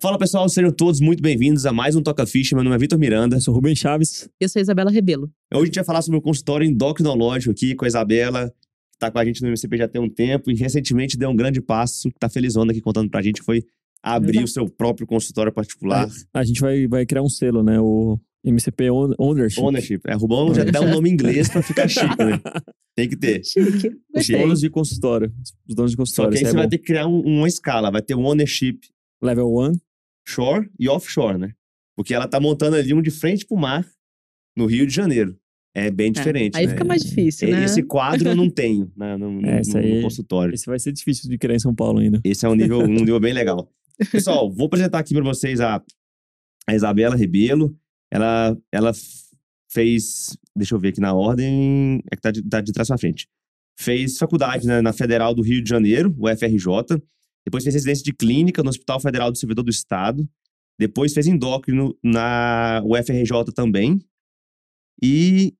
Fala pessoal, sejam todos muito bem-vindos a mais um Toca Ficha. Meu nome é Vitor Miranda. Eu sou Rubem Chaves. Eu sou Isabela Rebelo. Hoje a gente vai falar sobre o consultório endocrinológico aqui com a Isabela, que tá com a gente no MCP já tem um tempo e recentemente deu um grande passo, que tá felizona aqui contando pra gente, que foi abrir Exato. o seu próprio consultório particular. A gente vai, vai criar um selo, né? O MCP Own- Ownership. Ownership. É, Rubão já dá um nome em inglês pra ficar chique, né? Tem que ter. Chique. Os donos de consultório. Os donos de Só consultório. que aí você é vai bom. ter que criar um- uma escala. Vai ter o ownership Level 1. Shore e offshore, né? Porque ela tá montando ali um de frente pro mar, no Rio de Janeiro. É bem diferente, Aí né? fica mais difícil, É, né? Esse quadro eu não tenho né, no, no- É, esse no- no aí- consultório. Esse vai ser difícil de criar em São Paulo ainda. Esse é um nível, um nível bem legal. Pessoal, vou apresentar aqui para vocês a, a Isabela Rebelo. Ela, ela fez, deixa eu ver aqui na ordem, é que tá de, tá de trás para frente. Fez faculdade né, na Federal do Rio de Janeiro, o FRJ. Depois fez residência de clínica no Hospital Federal do Servidor do Estado. Depois fez endócrino na UFRJ também. E,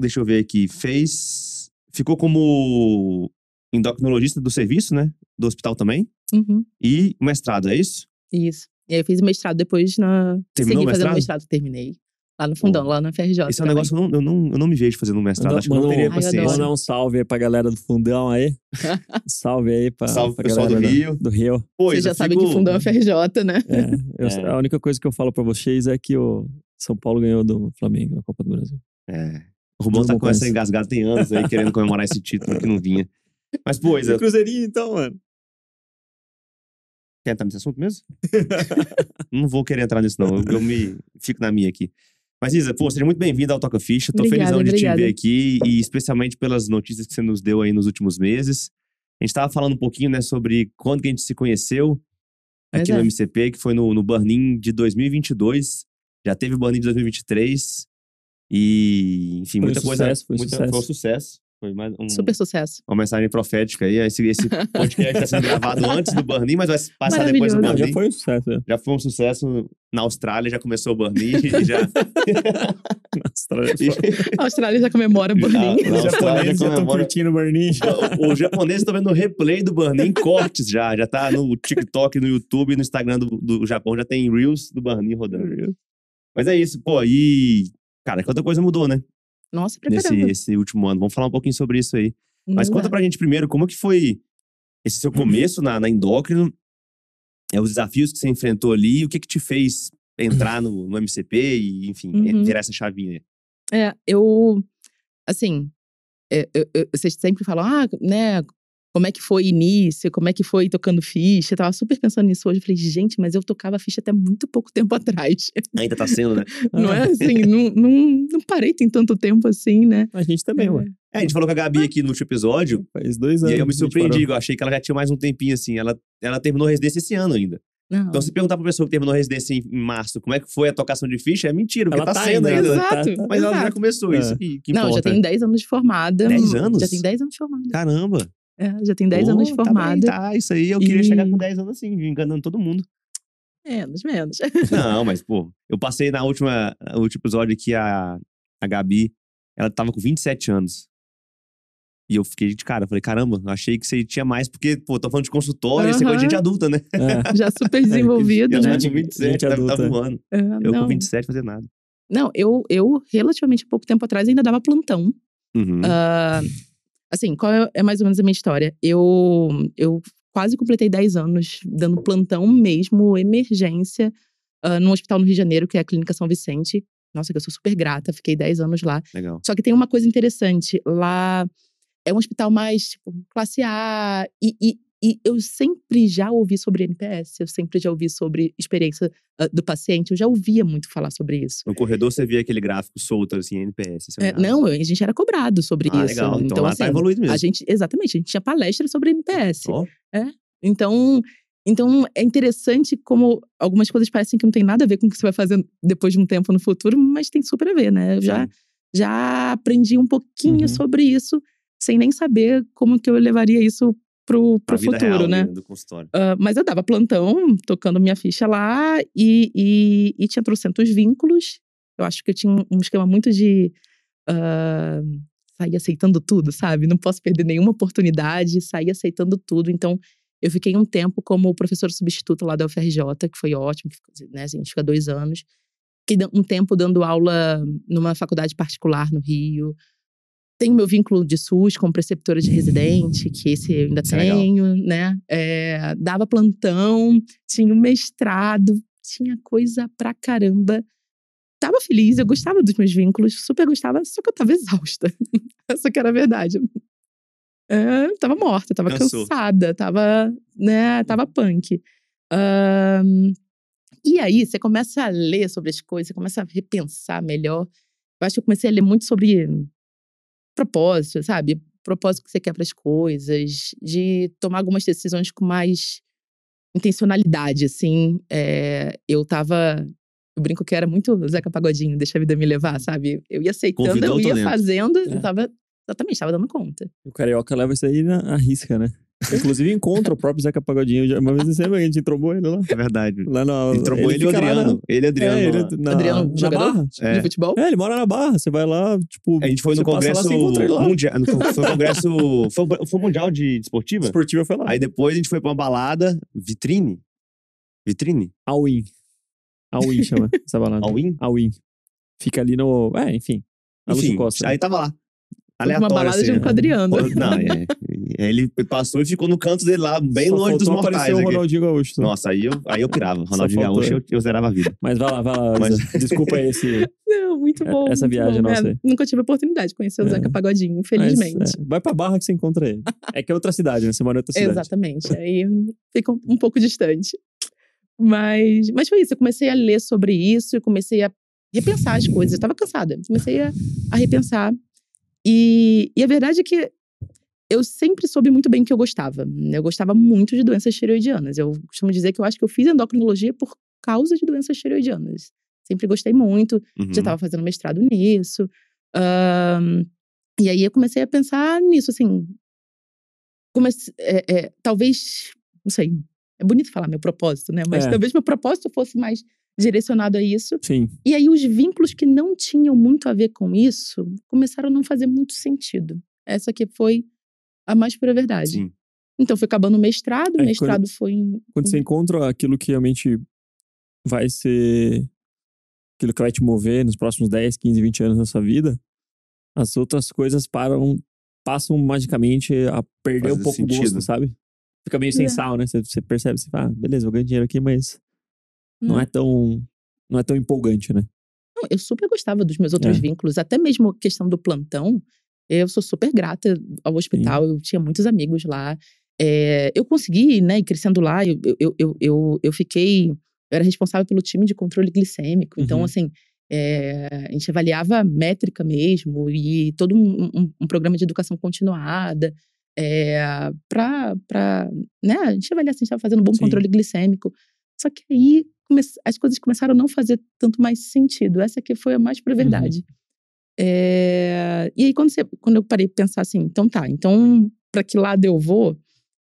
deixa eu ver aqui, fez... Ficou como endocrinologista do serviço, né? Do hospital também. Uhum, E mestrado, é isso? Isso. E aí eu fiz mestrado depois na. Terminou Segui o fazendo mestrado? mestrado, terminei. Lá no fundão, lá na FRJ. Esse é um também. negócio que eu não, eu, não, eu não me vejo fazendo um mestrado. Manda- Acho que eu não manda teria um- paciência. Mandar um salve aí pra galera do fundão aí. salve aí pra, Salve pra pessoal do galera Rio. Do Rio. Pois, Você já sabe fico- que fundão é FRJ, né? É, eu- É. A única coisa que eu falo pra vocês é que o São Paulo ganhou do Flamengo na Copa do Brasil. É. O Rubão tá Não com essa engasgada tem anos aí, querendo comemorar esse título que não vinha. Mas, pois, eu... Cruzeirinho então, mano. quer entrar nesse assunto mesmo? não vou querer entrar nisso, não. Eu, eu me fico na minha aqui. Mas, Isa, pô, seja muito bem-vinda ao Toca Ficha. Tô Obrigada, felizão de obrigada. te ver aqui e especialmente pelas notícias que você nos deu aí nos últimos meses. A gente tava falando um pouquinho, né, sobre quando que a gente se conheceu aqui no. MCP, que foi no, no Burn-In de 2022. Já teve o Burn-In de 2023. E, enfim, Foi um muita coisa. sucesso, foi um muita, sucesso. Foi um sucesso. Foi mais um, Super sucesso. uma mensagem profética aí. Esse, esse podcast está sendo gravado antes do Burn-In, mas vai passar depois do Burn-In. já foi um sucesso. né? Já foi um sucesso na Austrália, já começou o Burn-In. já... Nossa, A Austrália já comemora o. Os Austrália japoneses já estão comemora- curtindo o Burn-In. O- Os japoneses estão vendo o replay do Burn-In, cortes já. Já tá no TikTok, no YouTube, no Instagram do, do Japão, já tem Reels do Burn-In rodando. Mas é isso, pô. E, cara, quanta coisa mudou, né? Nossa, Nesse esse último ano. Vamos falar um pouquinho sobre isso aí. Mas conta dá. pra gente primeiro, como que foi esse seu começo na, na endócrino, é, os desafios que você enfrentou ali, o que que te fez entrar no, no MCP e, enfim, Uhum. virar essa chavinha. É, eu. Assim, é, eu- eu- vocês sempre falam, ah, né? Como é que foi início? Como é que foi tocando ficha? Eu tava super pensando nisso hoje. Eu falei, gente, mas eu tocava ficha até muito pouco tempo atrás. Ainda tá sendo, né? Não Ah. é assim, não, não, não parei tem tanto tempo assim, né? A gente também, É. ué. É, a gente falou com a Gabi aqui no último episódio, Faz dois e anos. aí eu me surpreendi, eu achei que ela já tinha mais um tempinho assim. Ela, ela terminou a residência esse ano ainda. Não. Então, se perguntar pra pessoa que terminou a residência em, em março, como é que foi a tocação de ficha, é mentira, porque Ela tá, tá sendo ainda, ainda. né? Exato. Tá- tá- Mas ela já Exato. começou, É. isso que, que não, já importa. tem 10 anos de formada. 10 anos? Já tem 10 anos de formada. Caramba. É, já tem 10 Pô, anos de tá bem, formada. Tá, isso aí eu queria E- chegar com 10 anos assim, enganando todo mundo. Menos, menos. Não, mas, pô, eu passei na última, no último episódio que a, a Gabi, ela tava com 27 anos. E eu fiquei de cara, eu falei, caramba, achei que você tinha mais, porque, pô, tô falando de consultório, esse é coisa de gente adulta, né? É. Já super desenvolvido, E eu né? já tinha 27, Gente tá, tá adulta. voando. É, Eu não, com 27 fazer nada. não eu, eu, relativamente pouco tempo atrás, ainda dava plantão. Uhum. Ah, assim, qual é, é mais ou menos a minha história? Eu, eu quase completei 10 anos dando plantão mesmo, emergência, ah, num hospital no Rio de Janeiro, que é a Clínica São Vicente. Nossa, que eu sou super grata, fiquei 10 anos lá. Legal. Só que tem uma coisa interessante, lá é um hospital mais, tipo, classe A, e, e, e eu sempre já ouvi sobre NPS, eu sempre já ouvi sobre experiência ah, do paciente, eu já ouvia muito falar sobre isso. No corredor você via aquele gráfico solto, assim, NPS. É, olhava. não, a gente era cobrado sobre Ah, isso. legal. Então, lá tá evoluído mesmo. A gente, exatamente, a gente tinha palestra sobre NPS. Ó, Então, então é interessante como algumas coisas parecem que não tem nada a ver com o que você vai fazer depois de um tempo no futuro, mas tem super a ver, né? Eu já, sim. já aprendi um pouquinho Uhum. sobre isso, sem nem saber como que eu levaria isso pro, pro futuro, real, né? Do consultório. Ah, mas eu dava plantão, tocando minha ficha lá, e, e, e tinha trocentos vínculos. Eu acho que eu tinha um- esquema muito de ah, sair aceitando tudo, sabe? Não posso perder nenhuma oportunidade, sair aceitando tudo. Então, Eu fiquei um tempo como professor substituto lá da UFRJ, que foi ótimo, que, né, assim, a gente fica dois anos. Fiquei um tempo dando aula numa faculdade particular no Rio. Tenho meu vínculo de SUS como preceptora de residente, que esse eu ainda Isso é tenho, né? É, dava plantão, tinha um mestrado, tinha coisa pra caramba. Tava feliz, eu gostava dos meus vínculos, super gostava, só que eu tava exausta. Essa que era a verdade. É, tava morta, tava Cansou. cansada, tava, né, tava punk. Ahn, e aí, você começa a ler sobre as coisas, você começa a repensar melhor. Eu acho que eu comecei a ler muito sobre propósito, sabe? Propósito que você quer para as coisas, de tomar algumas decisões com mais intencionalidade, assim. É, eu tava. Eu brinco que era muito Zeca Pagodinho, deixa a vida me levar, sabe? Eu ia aceitando, Convidou eu ia talento. fazendo, É. eu tava. Exatamente, tava dando conta. O carioca leva isso aí na risca, né? Inclusive encontra o próprio Zeca Pagodinho. Uma vez que a gente trombou ele lá? É verdade. Lá na, Ele trombou ele e o na- Adriano. Ele e o Adriano. É, ele, na, Adriano, na jogador? Barra. É. De futebol? É, ele mora na Barra. Você vai lá, tipo. A gente foi no congresso ele lá. mundial. no- Foi o congresso. Foi, o- foi mundial de esportiva? Esportiva foi lá. Aí depois a gente foi pra uma balada, vitrine. Vitrine? All-in. All-in chama essa balada. All-in? All-in. Fica ali no. É, enfim. Lúcio Enfim, Costa. aí tava lá. Aleatório, uma balada assim, junto com o Adriano. Não, é, é, ele passou e ficou no canto dele lá, bem Só longe dos mortais. aparecer o. Ronaldinho Gaúcho. só. Nossa, aí eu, aí eu pirava. Ronaldinho Gaúcho, eu, eu zerava a vida. Mas vai lá, vai lá. Mas-. Desculpa aí esse. Não, muito É- bom. essa muito viagem bom. nossa É, nunca tive a oportunidade de conhecer o É. Zeca Pagodinho, Mas, infelizmente. é, vai pra Barra que você encontra ele. É que é outra cidade, né? Você mora em outra cidade. Exatamente. Aí fica um, pouco distante. Mas, mas foi isso. Eu comecei a ler sobre isso, eu comecei a repensar as coisas. Eu estava cansada. Comecei a, a repensar. E, e a verdade é que eu sempre soube muito bem o que eu gostava. Eu gostava muito de doenças tireoidianas. Eu costumo dizer que eu acho que eu fiz endocrinologia por causa de doenças tireoidianas. Sempre gostei muito Uhum. já estava fazendo mestrado nisso. Ahn, e aí eu comecei a pensar nisso, assim. Comece, é, é, talvez, não sei, é bonito falar meu propósito, né? Mas É. talvez meu propósito fosse mais direcionado a isso. Sim. E aí os vínculos que não tinham muito a ver com isso começaram a não fazer muito sentido. Essa que foi a mais pura verdade. Sim. Então foi acabando o mestrado, o É, mestrado foi em Quando você encontra aquilo que realmente vai ser. aquilo que vai te mover nos próximos 10, 15, 20 anos da sua vida, as outras coisas param, passam magicamente a perder Fazer um pouco o gosto, sabe? Fica meio sem É. sal, né? Você, você percebe, você fala, ah, beleza, vou ganhar dinheiro aqui, mas não Hum. é tão. Não é tão empolgante, né? Não, eu super gostava dos meus outros É. vínculos, até mesmo a questão do plantão. Eu sou super grata ao hospital, eu tinha muitos amigos lá. É, eu consegui, né, crescendo lá, eu, eu, eu, eu, eu fiquei. Eu era responsável pelo time de controle glicêmico, então, Uhum. assim, é, a gente avaliava métrica mesmo, e todo um, um- um programa de educação continuada. É, pra, pra, né, a gente avaliar se a gente estava fazendo um bom Sim. controle glicêmico. Só que aí as coisas começaram a não fazer tanto mais sentido. Essa aqui foi a mais pra verdade. É, E aí, quando, você, quando eu parei pra pensar assim, então tá, então pra que lado eu vou?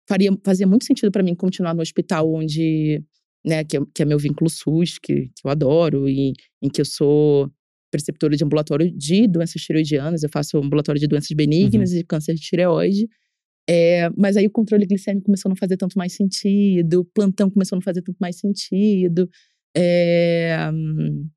Faria, fazia muito sentido pra mim continuar no hospital onde, né, que é, que é meu vínculo SUS, que, que eu adoro, e em que eu sou preceptora de ambulatório de doenças tireoidianas, eu faço ambulatório de doenças benignas e câncer de tireoide. É, mas aí o controle glicêmico começou a não fazer tanto mais sentido, o plantão começou a não fazer tanto mais sentido. É, hum,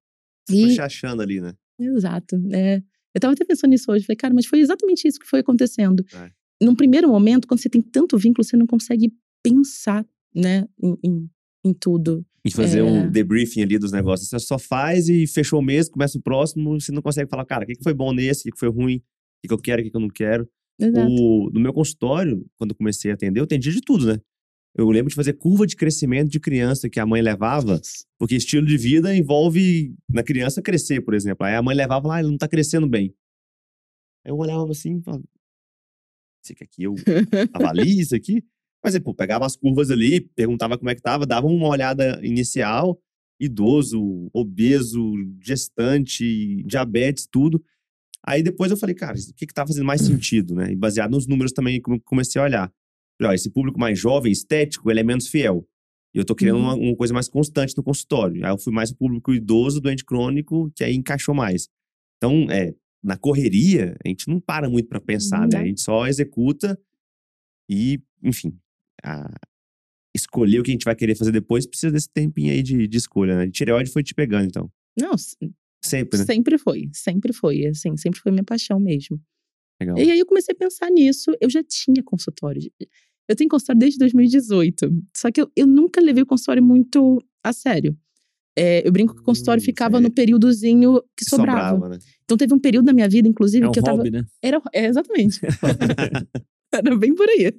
Tô e, se achando ali, né? Exato. É, eu tava até pensando nisso hoje. Falei, cara, mas foi exatamente isso que foi acontecendo. É. Num primeiro momento, quando você tem tanto vínculo, você não consegue pensar, né, em, em, em tudo. E fazer É. um debriefing ali dos negócios. Você só faz e fechou o mês, começa o próximo, você não consegue falar, cara, o que foi bom nesse, o que foi ruim, o que eu quero, o que que eu não quero. Exato. O, no meu consultório, quando eu comecei a atender, eu atendia de tudo, né? Eu lembro de fazer curva de crescimento de criança que a mãe levava, porque estilo de vida envolve na criança crescer, por exemplo. Aí a mãe levava lá, ah, ele não tá crescendo bem. Aí eu olhava assim falava, você quer que eu avalie isso aqui? Mas, aí, pô, pegava as curvas ali, perguntava como é que tava, dava uma olhada inicial, idoso, obeso, gestante, diabetes, tudo. Aí depois eu falei, cara, o que que tá fazendo mais sentido, né? E baseado nos números também, come- comecei a olhar. Falei, ó, esse público mais jovem, estético, ele é menos fiel. E eu tô querendo Uhum. uma, uma coisa mais constante no consultório. Aí eu fui mais o público idoso, doente crônico, que aí encaixou mais. Então, é, na correria, a gente não para muito para pensar, né? Não. A gente só executa e, enfim, a- escolher o que a gente vai querer fazer depois, precisa desse tempinho aí de, de escolha, né? Tireoide foi te pegando, então. Não, s- Sempre, né? sempre foi. Sempre foi. Assim, sempre foi minha paixão mesmo. Legal. E aí eu comecei a pensar nisso. Eu já tinha consultório. Eu tenho consultório desde 2018. Só que eu, eu nunca levei o consultório muito a sério. É, eu brinco que o consultório Hum, ficava sei. no períodozinho que sobrava. né? Então teve um período na minha vida, inclusive, É um que eu tava. hobby, né? Era, é, exatamente. Era bem por aí.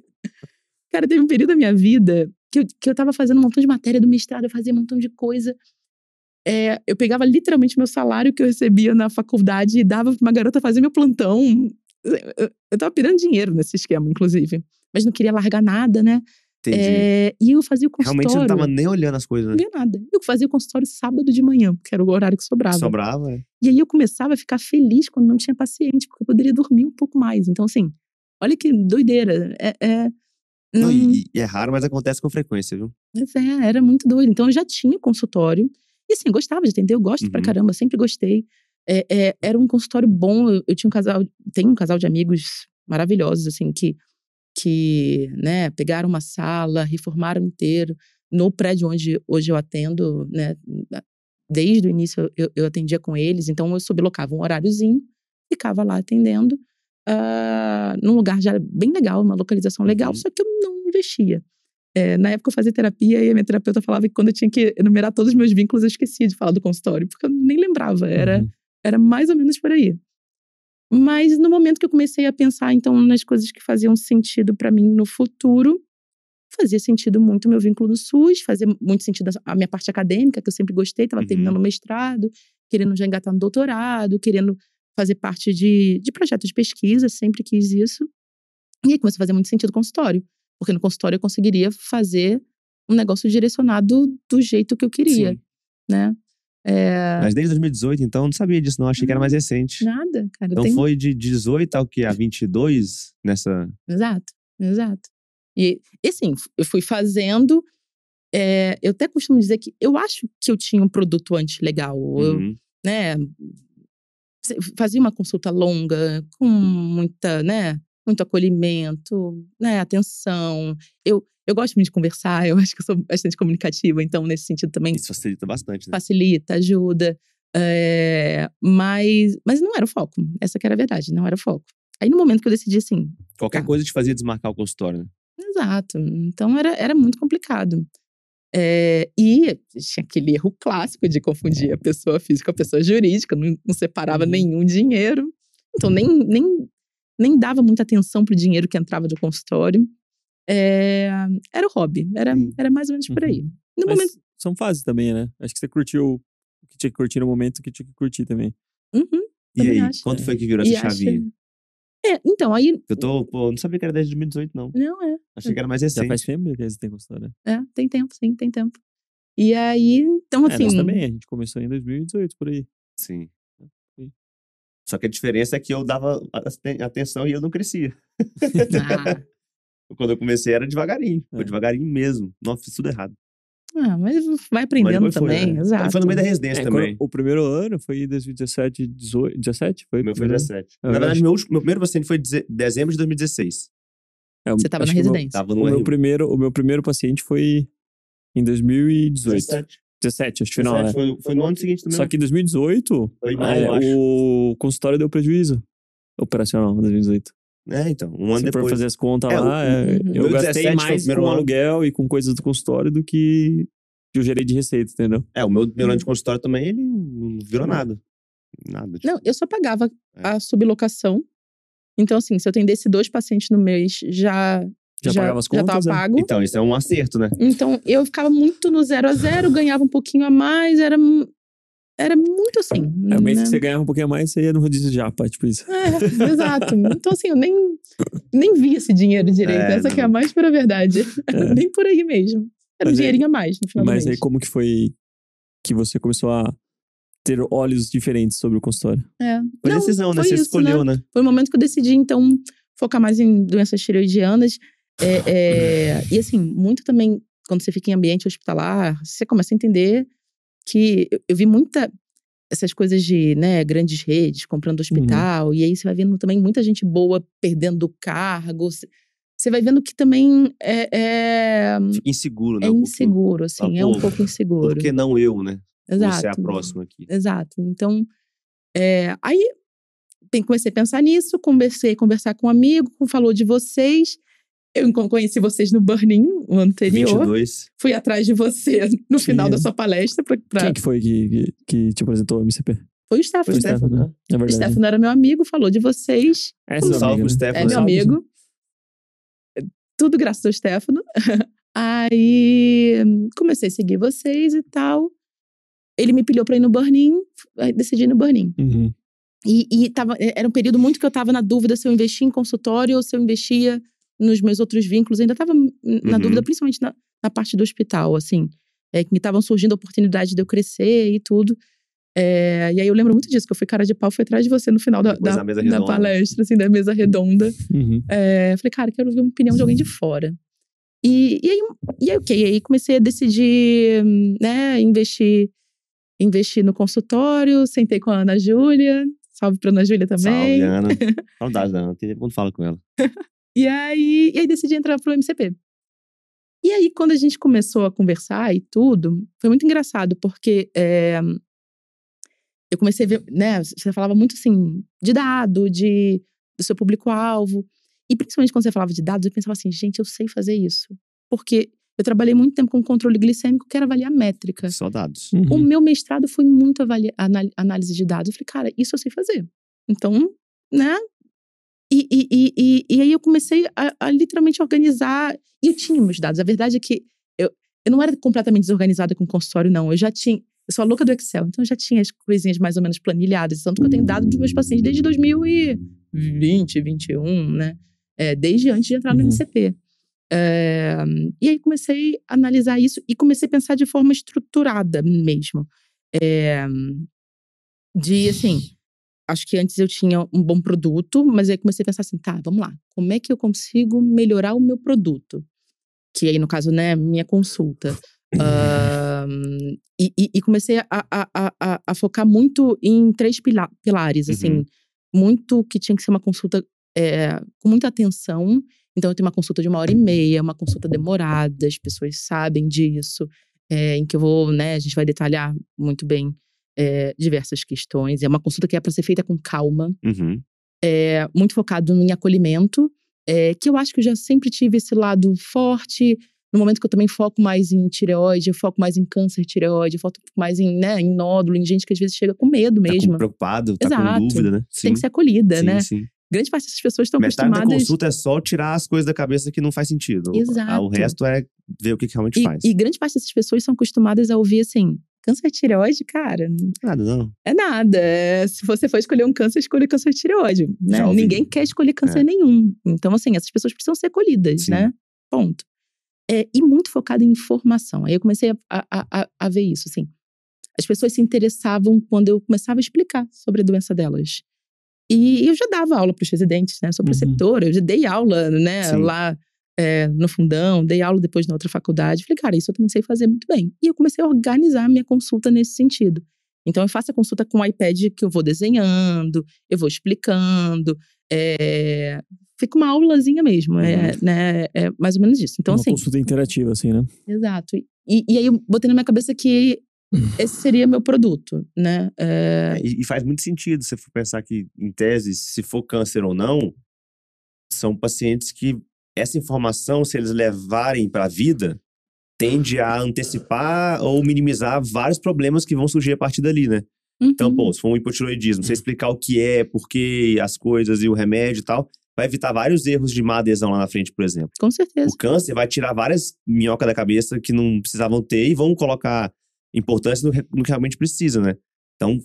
Cara, teve um período da minha vida que eu, que eu tava fazendo um montão de matéria do mestrado, eu fazia um montão de coisa. É, eu pegava literalmente meu salário que eu recebia na faculdade e dava pra uma garota fazer meu plantão. Eu, eu tava pirando dinheiro nesse esquema, inclusive. Mas não queria largar nada, né? Entendi. É, e eu fazia o consultório. Realmente você não tava nem olhando as coisas, Não né? via nada. Eu fazia o consultório sábado de manhã, que era o horário que sobrava. Sobrava, né? E aí eu começava a ficar feliz quando não tinha paciente, porque eu poderia dormir um pouco mais. Então, assim, olha que doideira. É, é, Não, não- e, e é raro, mas acontece com frequência, viu? mas é, era muito doido. Então eu já tinha consultório. E assim, gostava de atender, eu gosto pra Uhum. caramba, sempre gostei. É, é, era um consultório bom. Eu, eu tinha um casal, tenho um casal de amigos maravilhosos, assim, que, que né, pegaram uma sala, reformaram inteiro. No prédio onde hoje eu atendo, né? Desde o início eu, eu atendia com eles, então eu sublocava um horáriozinho, ficava lá atendendo, ah, num lugar já bem legal, uma localização legal, Uhum. só que eu não investia. É, na época eu fazia terapia e a minha terapeuta falava que quando eu tinha que enumerar todos os meus vínculos, eu esquecia de falar do consultório, porque eu nem lembrava. Era, Uhum. era mais ou menos por aí. Mas no momento que eu comecei a pensar, então, nas coisas que faziam sentido para mim no futuro, fazia sentido muito o meu vínculo no SUS, fazia muito sentido a minha parte acadêmica, que eu sempre gostei, estava Uhum. terminando o mestrado, querendo já engatar no doutorado, querendo fazer parte de, de projetos de pesquisa, sempre quis isso. E aí começou a fazer muito sentido o consultório, porque no consultório eu conseguiria fazer um negócio direcionado do jeito que eu queria, Sim. né? É, Mas desde 2018, então, eu não sabia disso, não. Achei que era mais recente. nada, cara. Então tem... foi de 18 ao que? A 22 nessa. Exato, exato. E, e assim, eu fui fazendo. é, eu até costumo dizer que eu acho que eu tinha um produto antes legal. Eu, Uhum. né, se- fazia uma consulta longa, com muita, né, muito acolhimento, né, atenção. Eu, eu gosto muito de conversar, eu acho que eu sou bastante comunicativa, então nesse sentido também Isso facilita bastante, né? facilita, ajuda. é, mas, mas não era o foco. Essa que era a verdade, não era o foco. Aí no momento que eu decidi assim, Qualquer Tá. coisa te fazia desmarcar o consultório, né? Exato. Então era, era muito complicado. É, e tinha aquele erro clássico de confundir a pessoa física com a pessoa jurídica, não, não separava Uhum. nenhum dinheiro. Então nem, nem, nem dava muita atenção pro dinheiro que entrava do consultório. É, era o hobby, era, Sim. era mais ou menos por aí. No Mas momento. são fases também, né? Acho que você curtiu o que tinha que curtir no momento que tinha que curtir também. Uhum, E Também aí, acho. quando foi que virou e essa acho- chavinha? É, então, aí. Eu tô, pô, não sabia que era desde 2018, não. Não, é. Achei que era mais Já recente. faz tempo que você tem consultório. É, tem tempo, sim, tem tempo. E aí, então, É, assim. nós também, a gente começou em 2018, por aí. Sim. Sim. Só que a diferença é que eu dava aten- atenção e eu não crescia. ah, Quando eu comecei era devagarinho. Foi É. devagarinho mesmo. Não fiz tudo errado. ah, mas vai Mas aprendendo depois foi, também, né? exato. Foi no meio da residência É, também. o primeiro ano foi em 2017, 18, 17? Foi meu foi primeiro? 17. É Na verdade, verdade. meu, último- meu primeiro paciente foi deze- dezembro de 2016. É, Você tava acho na meu- residência. Tava O no meu, R1. primeiro, o meu primeiro paciente foi em 2018. 17. 17, acho que final, 17 é. foi, foi no ano seguinte também. Só que em 2018, Foi em maio, é, acho. o consultório deu prejuízo operacional em 2018. É, então. Um ano Se for depois. fazer as contas É, lá, é, o- eu gastei 17 foi o mais primeiro com ano. aluguel e com coisas do consultório do que que eu gerei de receita, entendeu? É, o meu, meu ano de consultório também, ele não virou nada. Nada. tipo, Não, eu só pagava É. a sublocação. Então, assim, se eu atendesse dois pacientes no mês, já, Já, pagava as já contas, tava né? pago. Então, isso é um acerto, né? Então, eu ficava muito no zero a zero, ganhava um pouquinho a mais, era, era muito assim. É o mês né? que você ganhava um pouquinho a mais, você ia no rodízio de japa, tipo isso. É, exato. Então, assim, eu nem, nem vi esse dinheiro direito. É, Essa que é a não. mais pura verdade. É. nem por aí mesmo. Era um Mas aí- dinheirinho a mais no final Mas do aí como que foi que você começou a ter olhos diferentes sobre o consultório? É. Foi Não, decisão, né? foi Você isso, escolheu, né? Foi o momento que eu decidi, então, focar mais em doenças tireoidianas. É, é, e, assim, muito também, quando você fica em ambiente hospitalar, você começa a entender que eu, eu vi muita. Essas coisas de, né, grandes redes comprando hospital, e aí você vai vendo também muita gente boa perdendo cargo. você vai vendo que também é, é, Fica inseguro, né? é um inseguro, assim, Fala, é um pouco inseguro. Por que não eu, né? Exato. Você é a próxima aqui. Exato. Então, é, aí tem- comecei a pensar nisso, conversei, conversar com um amigo, falou de vocês. Eu conheci vocês no Burning, o anterior. 22. Fui atrás de você no final Sim. da sua palestra. Pra, pra- Quem que foi que, que, que te apresentou o MCP? Foi o Stefano. Foi o Stefano, né? É O verdade. Stefano era meu amigo, falou de vocês. É, Um seu salve amigo, né? Stefano. É meu Salve, amigo. Tudo graças ao Stefano. Aí comecei a seguir vocês e tal. Ele me pilhou pra ir no Burning, decidi ir no Burning. Uhum. E, e tava, era um período muito que eu tava na dúvida se eu investia em consultório ou se eu investia nos meus outros vínculos. Ainda tava na Uhum. dúvida, principalmente na, na parte do hospital, assim. É, que me estavam surgindo oportunidades de eu crescer e tudo. É, e aí eu lembro muito disso, que eu fui cara de pau, fui atrás de você no final da, da, da mesa da redonda. palestra, assim, da mesa redonda. Uhum. É, falei, cara, quero ouvir uma opinião de alguém de fora. E, e aí, e aí, ok, aí comecei a decidir, né, investir, investir no consultório, sentei com a Ana Júlia, salve pra Ana Júlia Salve, também. Ana. Saudade da Ana. Eu não falo com ela. E aí, e aí decidi entrar pro MCP. E aí, quando a gente começou a conversar e tudo, foi muito engraçado, porque é, eu comecei a ver, né? Você falava muito assim, de dado, de, do seu público-alvo. E principalmente quando você falava de dados, eu pensava assim, gente, eu sei fazer isso. Porque eu trabalhei muito tempo com controle glicêmico, que era avaliar métrica. Só dados. Uhum. O meu mestrado foi muito avalia- análise de dados. Eu falei, cara, isso eu sei fazer. Então, né? E, e, e, e, aí eu comecei a, a literalmente organizar. E eu tinha meus dados. A verdade é que eu, eu não era completamente desorganizada com consultório, não. Eu já tinha. Eu sou a louca do Excel, então eu já tinha as coisinhas mais ou menos planilhadas. Tanto que eu tenho dados dos meus pacientes desde 2020, 2021, né? É, desde antes de entrar no Uhum. MCP. É, e aí comecei a analisar isso e comecei a pensar de forma estruturada mesmo. É, de assim, acho que antes eu tinha um bom produto, mas aí comecei a pensar assim, tá, vamos lá, como é que eu consigo melhorar o meu produto? Que aí, no caso, né, minha consulta. E, e- comecei a, a, a, a- focar muito em três pila- pilares, assim, Uhum. muito que tinha que ser uma consulta é, com muita atenção. Então, eu tenho uma consulta de uma hora e meia, uma consulta demorada, as pessoas sabem disso, é, em que eu vou, né, a gente vai detalhar muito bem é, diversas questões. É uma consulta que é para ser feita com calma, Uhum. é, muito focado em acolhimento, é, que eu acho que eu já sempre tive esse lado forte. No momento que eu também foco mais em tireoide, eu foco mais em câncer de tireoide, eu foco mais em, né, em nódulo, em gente que às vezes chega com medo Tá mesmo. com, preocupado, tá Exato. com dúvida, né? Tem que ser acolhida, sim, né? sim. Grande parte dessas pessoas estão Metade da acostumadas. consulta é só tirar as coisas da cabeça que não faz sentido. Exato. Ah, O resto é ver o que, que realmente faz. E, e grande parte dessas pessoas são acostumadas a ouvir assim: câncer de tireoide, cara, Nada, não. é nada. É, se você for escolher um câncer, escolha câncer de tireoide. Né? Ninguém quer escolher câncer É. nenhum. Então, assim, essas pessoas precisam ser acolhidas, Sim. né? Ponto. É, e muito focada em informação. Aí eu comecei a, a, a, a ver isso, assim. As pessoas se interessavam quando eu começava a explicar sobre a doença delas. E eu já dava aula para os residentes, né? Sou Uhum. preceptora, eu já dei aula, né? Sim. Lá é, no fundão, dei aula depois na outra faculdade. Falei, cara, isso eu também sei fazer muito bem. E eu comecei a organizar a minha consulta nesse sentido. Então, eu faço a consulta com o iPad que eu vou desenhando, eu vou explicando. É... Fica uma aulazinha mesmo, é, né? É mais ou menos isso. Então, Uma assim, consulta interativa, assim, né? exato. E, e aí eu botei na minha cabeça que esse seria meu produto, né? É, É, e, e faz muito sentido se for pensar que, em tese, se for câncer ou não, são pacientes que essa informação, se eles levarem para a vida, tende a antecipar ou minimizar vários problemas que vão surgir a partir dali, né? Então, uhum, pô, se for um hipotiroidismo, você explicar o que é, por que, as coisas e o remédio e tal, vai evitar vários erros de má adesão lá na frente, por exemplo. com certeza. O câncer vai tirar várias minhocas da cabeça que não precisavam ter e vão colocar importância no que realmente precisa, né? Então,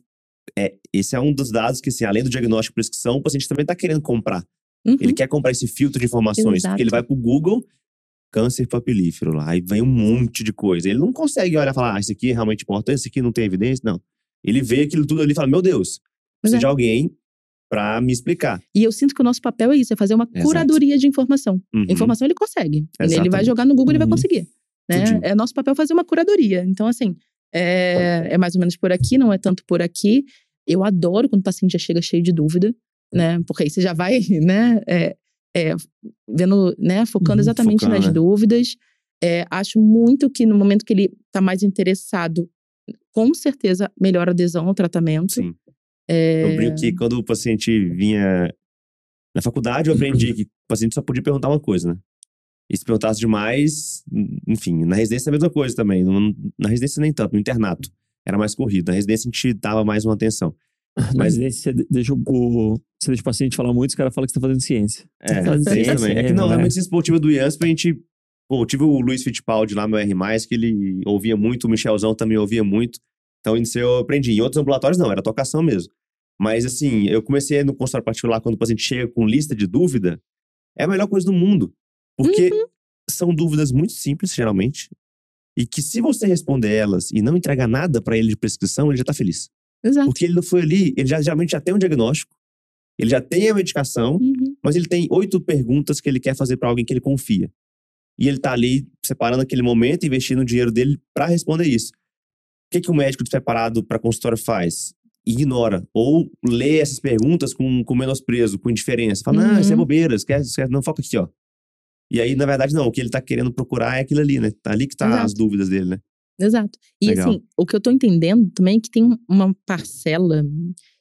é, esse é um dos dados que, assim, além do diagnóstico e prescrição, o paciente também está querendo comprar. Uhum, Ele quer comprar esse filtro de informações, Exato. porque ele vai pro Google, câncer papilífero lá, aí vem um monte de coisa. Ele não consegue olhar e falar, ah, isso aqui é realmente importante, isso aqui não tem evidência, não. Ele vê aquilo tudo ali e fala, meu Deus, preciso é. de alguém para me explicar. E eu sinto que o nosso papel é isso, é fazer uma Exato. curadoria de informação. Uhum. Informação ele consegue. Ele vai Exatamente. jogar no Google, ele vai Uhum. conseguir. Né? Tudinho. É nosso papel fazer uma curadoria. Então, assim, é, é mais ou menos por aqui, não é tanto por aqui. Eu adoro quando o paciente já chega cheio de dúvida, né? Porque aí você já vai, né? é, é, vendo, né, focando Uhum, exatamente focando, nas né? dúvidas. É, acho muito que no momento que ele tá mais interessado, com certeza melhora a adesão ao tratamento. Sim. É, Eu brinco que quando o paciente vinha na faculdade, eu aprendi que o paciente só podia perguntar uma coisa, né? E se perguntasse demais, enfim, na residência é a mesma coisa também. Na residência nem tanto, no internato. Era mais corrido. Na residência a gente dava mais uma atenção. Mas Mas- aí você deixa o, você deixa o paciente falar muito, os caras falam que você tá fazendo ciência. É, fazendo tem isso ciência, também. É que não, né? na medicina esportiva do IANSP, a gente. Pô, eu tive o Luiz Fittipaldi lá, meu R, que ele ouvia muito, o Michelzão também ouvia muito. Então, isso eu aprendi. Em outros ambulatórios, não, era tocação mesmo. Mas, assim, eu comecei no consultório particular, quando o paciente chega com lista de dúvida, é a melhor coisa do mundo. Porque são dúvidas muito simples, geralmente, e que se você responder elas e não entregar nada pra ele de prescrição, ele já tá feliz. Exato. Porque ele não foi ali, ele já, geralmente já tem um diagnóstico, ele já tem a medicação, Uhum. mas ele tem oito perguntas que ele quer fazer pra alguém que ele confia. E ele tá ali separando aquele momento, investindo o dinheiro dele pra responder isso. O que, que o médico despreparado para consultório faz? Ignora. Ou lê essas perguntas com, com menosprezo, com indiferença. Fala, não, Uhum. isso é bobeira, esquece, esquece, não foca aqui, ó. E aí, na verdade, não. O que ele tá querendo procurar é aquilo ali, né? Tá ali que tá Exato. as dúvidas dele, né? Exato. E Legal. assim, o que eu tô entendendo também é que tem um- uma parcela.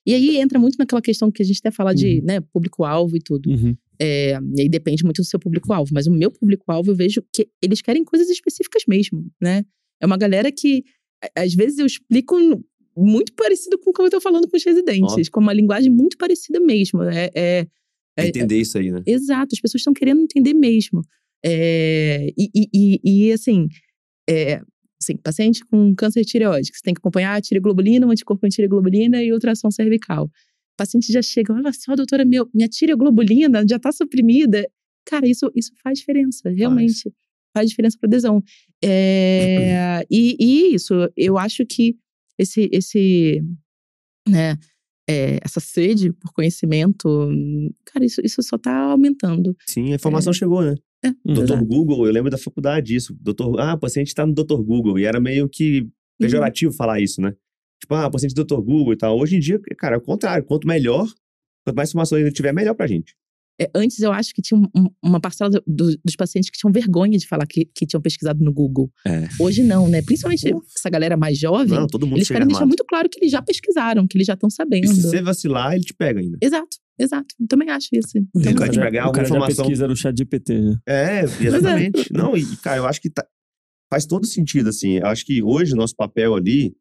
E aí entra muito naquela questão que a gente até fala de, Uhum. né, público-alvo e tudo. Uhum. É, e aí depende muito do seu público-alvo. Mas o meu público-alvo, eu vejo que eles querem coisas específicas mesmo, né? É uma galera que, às vezes, eu explico muito parecido com o que eu tô falando com os residentes, com uma linguagem muito parecida mesmo. É, é- É É- entender isso aí, né? Exato, as pessoas estão querendo entender mesmo. É, e, e- e- e, assim, é, assim, paciente com câncer de tireoide, que você tem que acompanhar a tireoglobulina, um anticorpo antireoglobulina e ultrassom cervical. O paciente já chega, olha só, doutora, meu, minha tireoglobulina já está suprimida. Cara, isso, isso faz diferença, realmente. Faz, diferença para adesão. É, e, e isso, eu acho que esse, esse né, é, essa sede por conhecimento, hum, cara, isso, isso só tá aumentando. Sim, a informação chegou, né? É, Doutor exato. Google, eu lembro da faculdade disso. Doutor, ah, o paciente tá no Doutor Google. E era meio que pejorativo falar isso, né? Tipo, ah, paciente do Dr. Google e tal. Hoje em dia, cara, é o contrário. Quanto melhor, quanto mais informação ele tiver, melhor pra gente. É, antes eu acho que tinha um- um- uma parcela do- do- dos pacientes que tinham vergonha de falar que, que tinham pesquisado no Google. É. Hoje não, né? Principalmente Pô. essa galera mais jovem, Não, todo mundo eles querem deixar armado. muito claro que eles já pesquisaram, que eles já estão sabendo. E se você vacilar, ele te pega ainda. Exato, exato. Eu também acho isso. Então, vai te já- pegar o alguma informação. pesquisa no chat GPT, né? É, exatamente. Não, e, cara, eu acho que tá- faz todo sentido, assim. Eu acho que hoje o nosso papel ali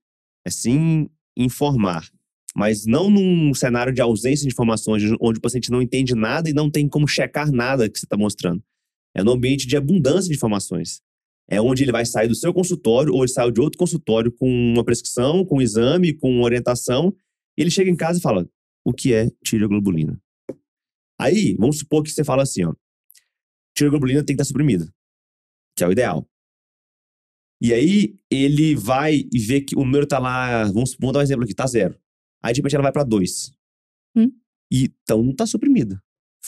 é sim informar. Mas não num cenário de ausência de informações, onde o paciente não entende nada e não tem como checar nada que você está mostrando. É no ambiente de abundância de informações. É onde ele vai sair do seu consultório ou ele saiu de outro consultório com uma prescrição, com um exame, com uma orientação. E ele chega em casa e fala: o que é tireoglobulina? Aí, vamos supor que você fala assim, ó. Tireoglobulina tem que estar suprimida, que é o ideal. E aí, ele vai e vê que o número tá lá, vamos, vamos dar um exemplo aqui, tá zero. Aí, de repente, ela vai pra dois. Hum. E, então, não tá suprimida.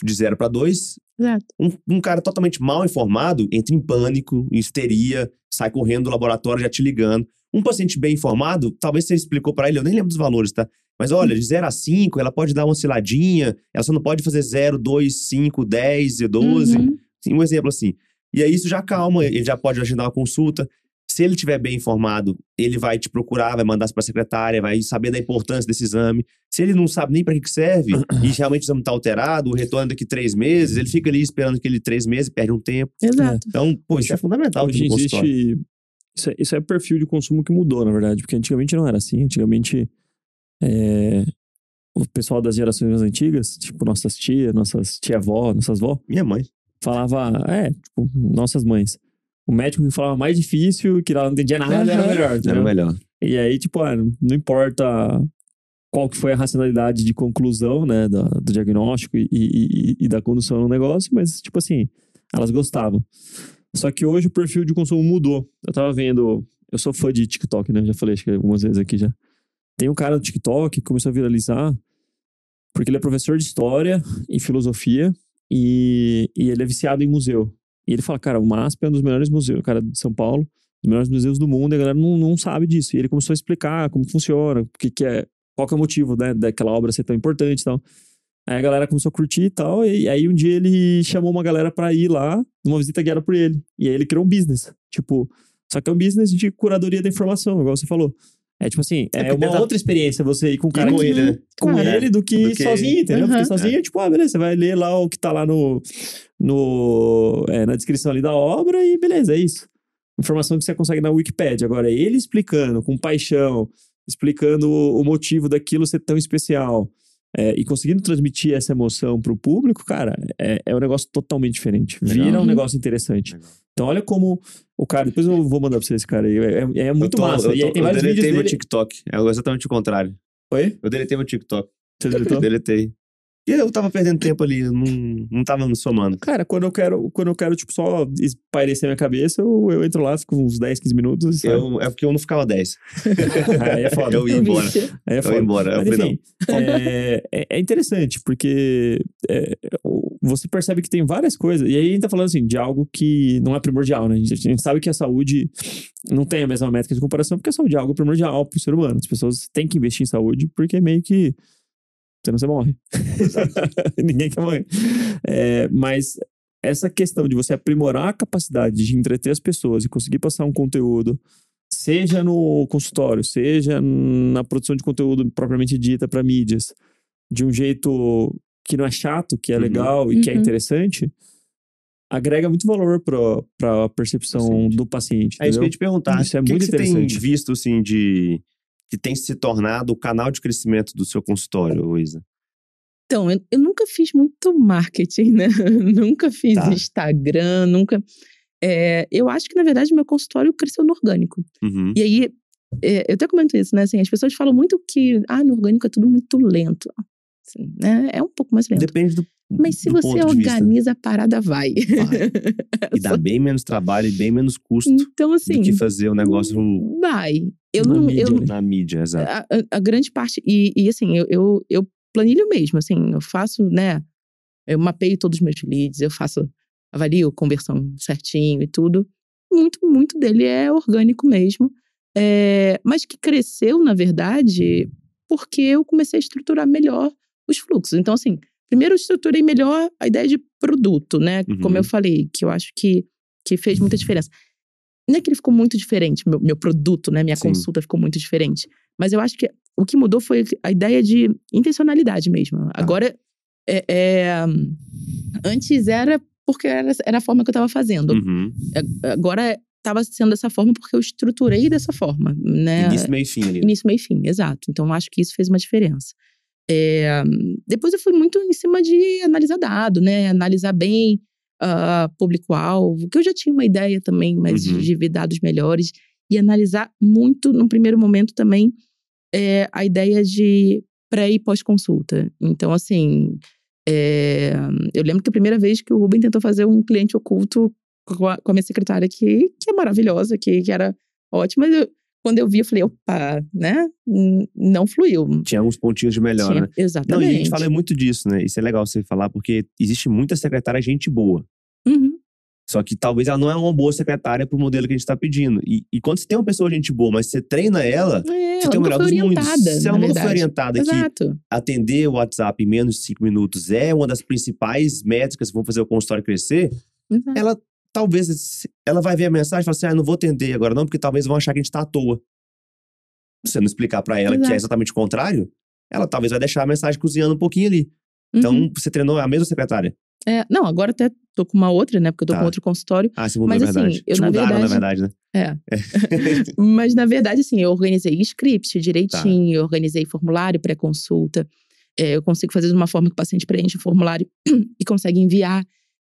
De zero pra dois, Exato. um, um cara totalmente mal informado entra em pânico, em histeria, sai correndo do laboratório já te ligando. Um paciente bem informado, talvez você explicou pra ele, eu nem lembro dos valores, tá? Mas olha, de 0 a 5, ela pode dar uma osciladinha, ela só não pode fazer 0, 2, 5, 10 e 12. Uhum. Um exemplo assim. E aí isso já calma, ele já pode agendar uma consulta. Se ele estiver bem informado, ele vai te procurar, vai mandar para a secretária, vai saber da importância desse exame. Se ele não sabe nem para que serve e realmente o exame está alterado, o retorno daqui três meses, ele fica ali esperando aquele três meses, perde um tempo. Exato. Então, pô, isso é fundamental Hoje existe. Isso é, isso é perfil de consumo que mudou, na verdade, porque antigamente não era assim. Antigamente, é, o pessoal das gerações mais antigas, tipo nossas tias, nossas tia-avó, nossas vó, Minha mãe. falava, é, tipo, nossas mães. O médico que falava mais difícil, que ela não entendia nada, era melhor. Era entendeu? melhor. E aí, tipo, ah, não importa qual que foi a racionalidade de conclusão, né, da- do, diagnóstico e, e- e- e da condução no negócio, mas, tipo assim, elas gostavam. Só que hoje o perfil de consumo mudou. Eu tava vendo, eu sou fã de TikTok, né, já falei acho que algumas vezes aqui já. Tem um cara no TikTok que começou a viralizar porque ele é professor de história e filosofia e, e ele é viciado em museu. E ele fala, cara, o MASP é um dos melhores museus, cara, de São Paulo, dos melhores museus do mundo, e a galera não, não sabe disso. E ele começou a explicar como funciona, que, que é, qual que é o motivo, né, daquela obra ser tão importante e tal. Aí a galera começou a curtir e tal. E aí um dia ele chamou uma galera pra ir lá, numa visita guiada por ele. E aí ele criou um business. Tipo, só que é um business de curadoria da informação, igual você falou. É tipo assim, é, porque uma outra experiência você ir com o cara com que- ele, né? com ele do que, Do que- sozinho, entendeu? Porque Aham. sozinho é tipo, ah, beleza, você vai ler lá o que tá lá no, no, é, na descrição ali da obra e beleza, é isso. Informação que você consegue na Wikipedia. Agora, ele explicando com paixão, explicando o, o motivo daquilo ser tão especial é, e conseguindo transmitir essa emoção pro público, cara, é, é um negócio totalmente diferente. Legal. Vira um Uhum. negócio interessante. Legal. Então, olha como o cara, depois eu vou mandar pra vocês, cara. É, é- é muito Eu tô- massa. Eu, e tô, aí tem eu vários vídeos deletei meu. TikTok. É exatamente o contrário. Oi? Eu deletei meu TikTok. Você deletou? Deletei. E eu tava perdendo tempo ali, eu não, não tava me somando. Cara, quando eu quero, quando eu quero tipo, só espairecer minha cabeça, eu, eu entro lá, fico uns 10, 15 minutos. Eu, é porque eu não ficava 10. Aí é foda. Eu ia embora. Aí é Eu foda. ia embora. Eu Mas, enfim, é, é- é interessante, porque é, você percebe que tem várias coisas. E aí a gente tá falando assim, de algo que não é primordial, né? A gente, a gente sabe que a saúde não tem a mesma métrica de comparação, porque a saúde é algo primordial pro ser humano. As pessoas têm que investir em saúde, porque meio que. Senão você morre. Ninguém quer morrer. É, mas essa questão de você aprimorar a capacidade de entreter as pessoas e conseguir passar um conteúdo, seja no consultório, seja na produção de conteúdo propriamente dita para mídias, de um jeito que não é chato, que é Uhum. legal e que é Uhum. interessante, agrega muito valor para a percepção Paciente. do paciente. É isso que eu entendeu? ia te perguntar. Isso é o que, muito que você tem interessante. visto, assim, de... Que tem se tornado o canal de crescimento do seu consultório, Luísa? Então, eu, eu nunca fiz muito marketing, né? nunca fiz Tá. Instagram, nunca. É, eu acho que, na verdade, meu consultório cresceu no orgânico. Uhum. E aí, é, eu até comento isso, né? Assim, as pessoas falam muito que, ah, no orgânico é tudo muito lento. Né? É um pouco mais lento. Depende do Mas se do você organiza, a parada vai. Vai. E dá bem menos trabalho e bem menos custo então, assim, do que fazer o negócio vai. Eu Na não. mídia, eu, na mídia, exato. a, a- a grande parte. E, e, assim, eu, eu, eu planilho mesmo, assim, eu faço, né? Eu mapeio todos os meus leads, eu faço, avalio conversão certinho e tudo. Muito, muito dele é orgânico mesmo. É, mas que cresceu, na verdade, porque eu comecei a estruturar melhor os fluxos. Então, assim, primeiro eu estruturei melhor a ideia de produto, né? Como Uhum. eu falei, que eu acho que, que fez muita diferença. Não é que ele ficou muito diferente, meu, meu produto, né? Minha Sim. consulta ficou muito diferente. Mas eu acho que o que mudou foi a ideia de intencionalidade mesmo. Tá. Agora, é, é, antes era porque era, era a forma que eu estava fazendo. Uhum. Agora estava sendo dessa forma porque eu estruturei dessa forma, né? Início, meio e fim ali. Início, meio e fim, exato. Então, eu acho que isso fez uma diferença. É, depois eu fui muito em cima de analisar dado, né? Analisar bem ah, público-alvo, que eu já tinha uma ideia também, mas Uhum. de ver dados melhores. E analisar muito, num primeiro momento também, é, a ideia de pré e pós-consulta. Então, assim, é, eu lembro que a primeira vez que o Ruben tentou fazer um cliente oculto com a, com a minha secretária, que, que é maravilhosa, que, que era ótima, eu- quando eu vi, eu falei, opa, né? Não fluiu. Tinha alguns pontinhos de melhor, Tinha- né? Não, Exatamente. e a gente fala muito disso, né? Isso é legal você falar, porque existe muita secretária gente boa. Uhum. Só que talvez ela não é uma boa secretária pro modelo que a gente tá pedindo. E, e quando você tem uma pessoa gente boa, mas você treina ela, É, você ela tem o melhor dos mundos. Se ela na nunca foi verdade. orientada que Exato. atender o WhatsApp em menos de cinco minutos é uma das principais métricas que vão fazer o consultório crescer, Exato. ela talvez ela vai ver a mensagem e fala assim: ah, não vou atender agora não, porque talvez vão achar que a gente tá à toa. Se você não explicar pra ela que é Exato. exatamente o contrário, ela talvez vai deixar a mensagem cozinhando um pouquinho ali. Então, Uhum. você treinou a mesma secretária. É, não, agora até tô com uma outra, né? Porque eu tô Tá. com outro consultório. Ah, se mudou, Mas, é assim, verdade. eu, Te na mudaram, na verdade- verdade, né? É. Mas, na verdade, assim, eu organizei script Tá. direitinho, eu organizei formulário pré-consulta. É, eu consigo fazer de uma forma que o paciente preenche o formulário e consegue enviar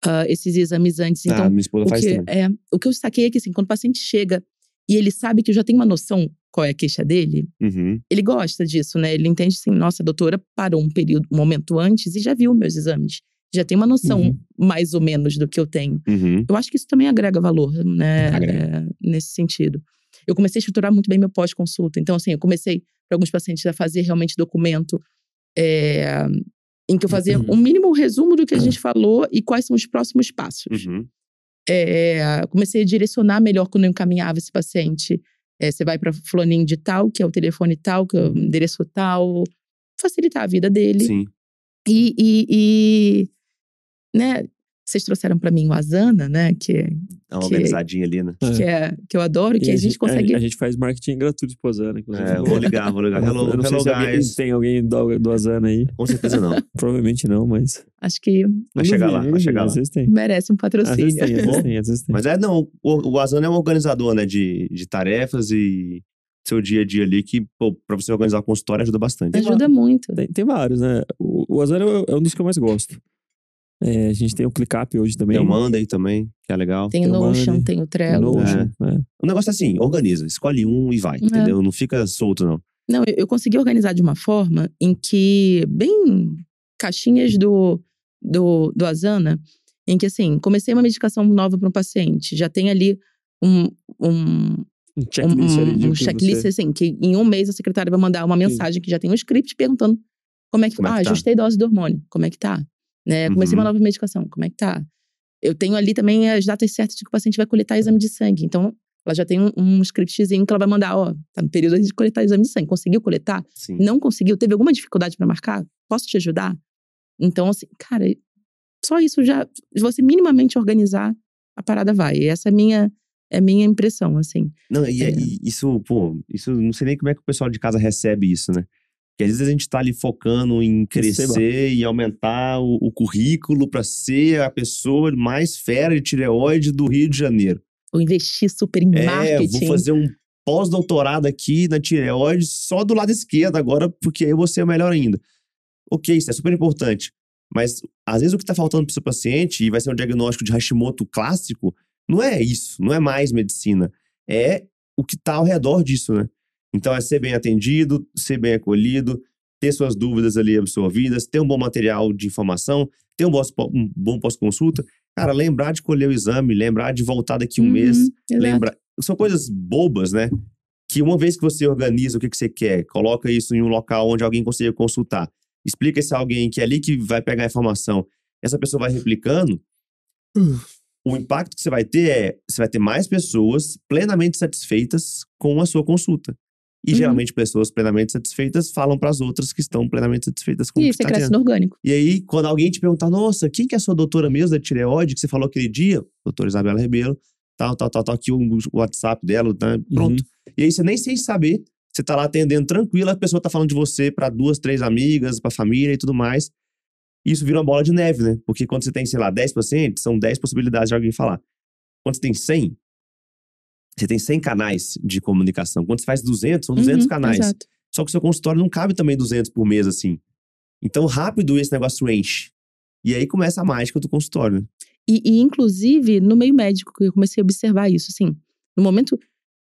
ah, esses exames antes. Então, ah, minha esposa o faz que, é, o que eu saquei é que, assim, quando o paciente chega e ele sabe que eu já tenho uma noção qual é a queixa dele, Uhum. ele gosta disso, né? Ele entende assim, nossa, a doutora parou um período, um momento antes e já viu meus exames. Já tem uma noção Uhum. mais ou menos do que eu tenho. Uhum. Eu acho que isso também agrega valor, né? Agrega. É, nesse sentido. Eu comecei a estruturar muito bem meu pós-consulta. Então, assim, eu comecei para alguns pacientes a fazer realmente documento é, em que eu fazia Uhum. um mínimo resumo do que a gente falou e quais são os próximos passos. Uhum. É, comecei a direcionar melhor quando eu encaminhava esse paciente. É, você vai para fulaninho de tal, que é o telefone tal, que é o endereço tal. Facilitar a vida dele. Sim. E, e, e, né, vocês trouxeram para mim o Asana, né, que, É uma Que- organizadinha ali, né? que, é, que eu adoro, que a gente consegue... A, gente faz marketing gratuito pro Asana, inclusive. É, vou ligar, vou ligar. Hello, eu não sei hello se alguém- guys. tem alguém do, do Asana aí. Com certeza não. Provavelmente não, mas. Acho que Vai chegar lá, vai chegar lá. Às vezes tem. merece um Às patrocínio. vezes tem, às vezes tem, às vezes tem. Mas é, não, o, o Asana é um organizador, né, de, de tarefas e seu dia a dia ali, que, pô, pra você organizar a consultória ajuda bastante. Ajuda muito. Tem, tem vários, né? O, o Asana é é um dos que eu mais gosto. É, a gente tem o ClickUp hoje também. Tem o Monday também, que é legal. Tem o Tem o Notion, Monday, tem o o Trello. Notion, é. O negócio é assim, organiza, escolhe um e vai, entendeu? Não fica solto, não. Não, eu, eu consegui organizar de uma forma em que, bem caixinhas do, do, do Asana, em que assim, comecei uma medicação nova para um paciente, já tem ali um, um, Um checklist um, ali um o checklist, você- assim, que em um mês a secretária vai mandar uma mensagem que já tem um script perguntando como é que, Como é que ah, tá? ajustei dose do hormônio, como é que tá? Né? Comecei uma Uhum. nova medicação, como é que tá? Eu tenho ali também as datas certas de que o paciente vai coletar exame de sangue. Então, ela já tem um, um scriptzinho que ela vai mandar, ó, tá no período de coletar exame de sangue. Conseguiu coletar? Sim. Não conseguiu? Teve alguma dificuldade para marcar? Posso te ajudar? Então, assim, cara, só isso já, se você minimamente organizar, a parada vai. E essa é a minha, é minha impressão, assim. Não, e, É. e isso, pô, isso não sei nem como é que o pessoal de casa recebe isso, né? Porque às vezes a gente tá ali focando em crescer Receba. e aumentar o, o currículo pra ser a pessoa mais fera de tireoide do Rio de Janeiro. Ou investir super em É, marketing. vou fazer um pós-doutorado aqui na tireoide só do lado esquerdo agora, porque aí eu vou ser o melhor ainda. Ok, isso é super importante. Mas às vezes o que tá faltando pro seu paciente, e vai ser um diagnóstico de Hashimoto clássico, não é isso, não é mais medicina. É o que tá ao redor disso, né? Então é ser bem atendido, ser bem acolhido, ter suas dúvidas ali absorvidas, ter um bom material de informação, ter um bom, um bom pós-consulta. Cara, lembrar de colher o exame, lembrar de voltar daqui um Uhum, mês, exato. lembra. São coisas bobas, né? Que uma vez que você organiza o que, que você quer, coloca isso em um local onde alguém consiga consultar, explica esse alguém que é ali que vai pegar a informação, essa pessoa vai replicando, o impacto que você vai ter é, você vai ter mais pessoas plenamente satisfeitas com a sua consulta. E Uhum. geralmente pessoas plenamente satisfeitas falam para as outras que estão plenamente satisfeitas com E o que você está cresce tendo. no orgânico. E aí, quando alguém te perguntar, nossa, quem que é a sua doutora mesmo da tireoide que você falou aquele dia? Doutora Isabela Rebelo, tal, tal, tal, tal, aqui o WhatsApp dela, tá? pronto. E aí você nem sem saber, você tá lá atendendo tranquilo, a pessoa tá falando de você para duas, três amigas, pra família e tudo mais. Isso vira uma bola de neve, né? Porque quando você tem, sei lá, 10 pacientes, são 10 possibilidades de alguém falar. Quando você tem 100, você tem 100 canais de comunicação. Quando você faz 200, são 200 Uhum, canais. Exato. Só que o seu consultório não cabe também 200 por mês, assim. Então, rápido esse negócio enche. E aí começa a mágica do consultório. né? E, e, inclusive, no meio médico, que eu comecei a observar isso, assim. No momento.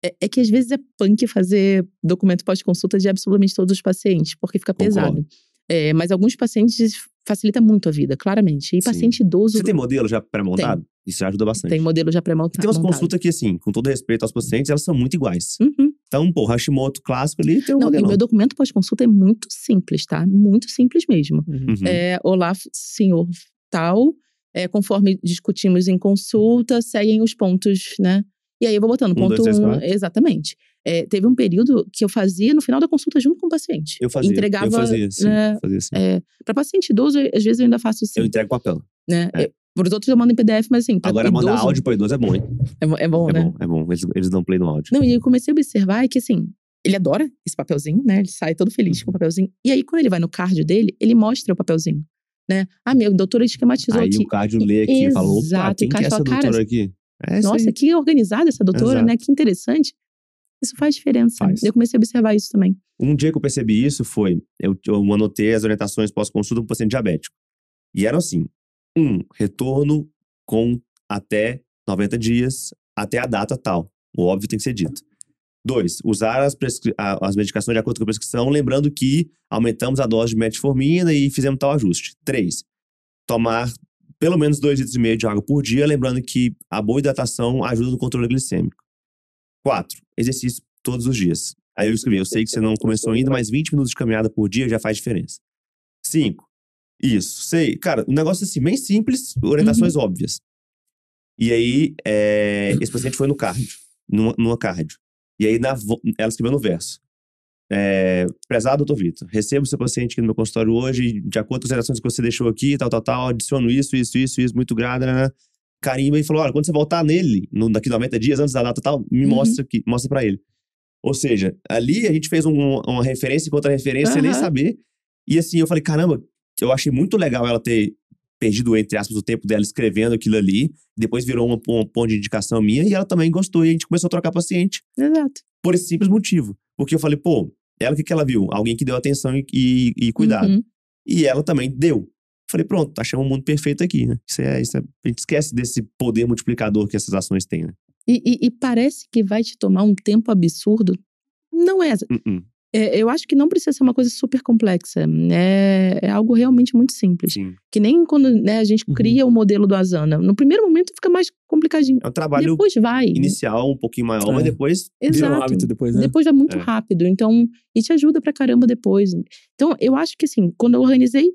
É, é que às vezes é punk fazer documento pós-consulta de absolutamente todos os pacientes, porque fica Concordo. pesado. É, mas alguns pacientes facilita muito a vida, claramente. E Sim. paciente idoso Você tem modelo já pré-montado? Isso já ajuda bastante. tem modelo já pré-montado. Tem umas consultas que, assim, com todo respeito aos pacientes, elas são muito iguais. Uhum. Então, pô, Hashimoto clássico ali tem um Não, e modelo. o meu documento pós-consulta é muito simples, tá? Muito simples mesmo. Uhum. Uhum. É, olá, senhor tal. É, conforme discutimos em consulta, seguem os pontos, né? E aí eu vou botando Um, ponto dois, três, um, quatro. exatamente. É, teve um período que eu fazia no final da consulta junto com o paciente. Eu fazia. Entregava. eu fazia, sim. né, fazia assim. é, para paciente idoso, às vezes eu ainda faço assim. Eu entrego papel. né? é. Para os outros eu mando em PDF, mas assim, pra Agora, idoso, mandar áudio para idoso é bom, hein? é, bo- é bom, É né? bom, é bom. Eles, eles dão play no áudio. Não, e eu comecei a observar que, assim, ele adora esse papelzinho, né? Ele sai todo feliz Uhum. com o papelzinho. E aí, quando ele vai no cardio dele, ele mostra o papelzinho, né? Ah, meu, doutora esquematizou Aí aqui. o cardio lê aqui e fala, opa, Exato, quem que é essa fala, cara, doutora aqui? É Nossa, aí. que organizada essa doutora, Exato. né? Que interessante. Isso faz diferença. Faz. Eu comecei a observar isso também. Um dia que eu percebi isso foi, eu, eu anotei as orientações pós-consulta para o paciente diabético. E eram assim, um, retorno com até 90 dias, até a data tal. O óbvio tem que ser dito. Dois, usar as, as medicações de acordo com a prescrição, lembrando que aumentamos a dose de metformina e fizemos tal ajuste. Três, tomar pelo menos 2 litros e meio de água por dia, lembrando que a boa hidratação ajuda no controle glicêmico. Quatro, exercício todos os dias. Aí eu escrevi, eu sei que você não começou ainda, mas 20 minutos de caminhada por dia já faz diferença. Cinco, isso, sei. Cara, um negócio assim, bem simples, orientações óbvias. E aí, é, esse paciente foi no cardio, numa, numa cardio. E aí, na, ela escreveu no verso. é, prezado doutor Vitor, recebo seu paciente aqui no meu consultório hoje, de acordo com as relações que você deixou aqui, tal, tal, tal, adiciono isso, isso, isso, isso, muito grado, né? Carimba e falou: olha, quando você voltar nele, no, daqui 90 dias, antes da data tal, me Uhum. mostra aqui, mostra pra ele. Ou seja, ali a gente fez um- uma referência contra referência sem nem saber. E assim, eu falei, caramba, eu achei muito legal ela ter perdido, entre aspas, o tempo dela escrevendo aquilo ali. Depois virou uma, um ponto de indicação minha e ela também gostou. E a gente começou a trocar paciente Exato. por esse simples motivo. Porque eu falei, pô, ela o que, que ela viu? Alguém que deu atenção e, e, e cuidado. Uhum. E ela também deu. Falei, pronto, achamos um mundo perfeito aqui, né? Isso é, isso é- a gente esquece desse poder multiplicador que essas ações têm, né? E, e- e parece que vai te tomar um tempo absurdo. Não é. Uh-uh, é, eu acho que não precisa ser uma coisa super complexa. É, é algo realmente muito simples. sim. Que nem quando né, a gente Uhum. cria o modelo do Asana. No primeiro momento fica mais complicadinho. É um trabalho Depois vai. inicial um pouquinho maior, mas É. depois Vira um Exato. hábito depois, né? Depois vai muito É. rápido. Então, e te ajuda pra caramba depois. Então, eu acho que assim, quando eu organizei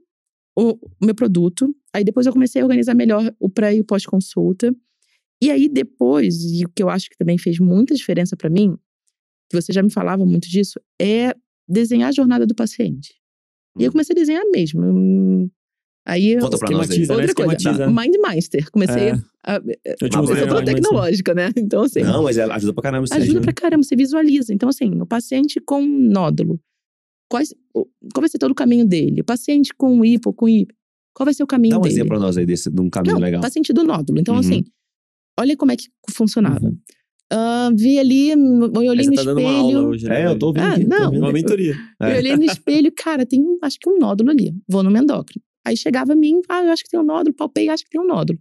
o, meu produto, aí depois eu comecei a organizar melhor o pré e o pós-consulta. E aí depois, e o que eu acho que também fez muita diferença pra mim, que você já me falava muito disso, é desenhar a jornada do paciente. E eu Hum. comecei a desenhar mesmo. Aí eu- Conta pra nós aí. Esquematiza, né? outra coisa, Esquematiza. Mind Master. Comecei É. a, Eu Mas eu mostrei sou é, toda mas- tecnológica, né? Então, assim, Não, mas ela ajuda pra caramba isso aí. ajuda né? pra caramba, você visualiza. Então, assim, o paciente com nódulo, quais, qual vai ser todo o caminho dele? O paciente com hipo, com hipo, qual vai ser o caminho Dá um dele? exemplo pra nós aí desse, de um caminho Não, legal. paciente do nódulo. Então, Uhum. assim, olha como é que funcionava. Uhum. Ah, vi ali, eu olhei no você tá dando uma aula espelho. hoje, né? É, eu tô ouvindo Ah, aqui, tô não. ouvindo. Uma mentoria. É. Eu olhei no espelho, cara, tem acho que um nódulo ali. Vou no endócrino. Aí chegava a mim, ah, eu acho que tem um nódulo, palpei, acho que tem um nódulo.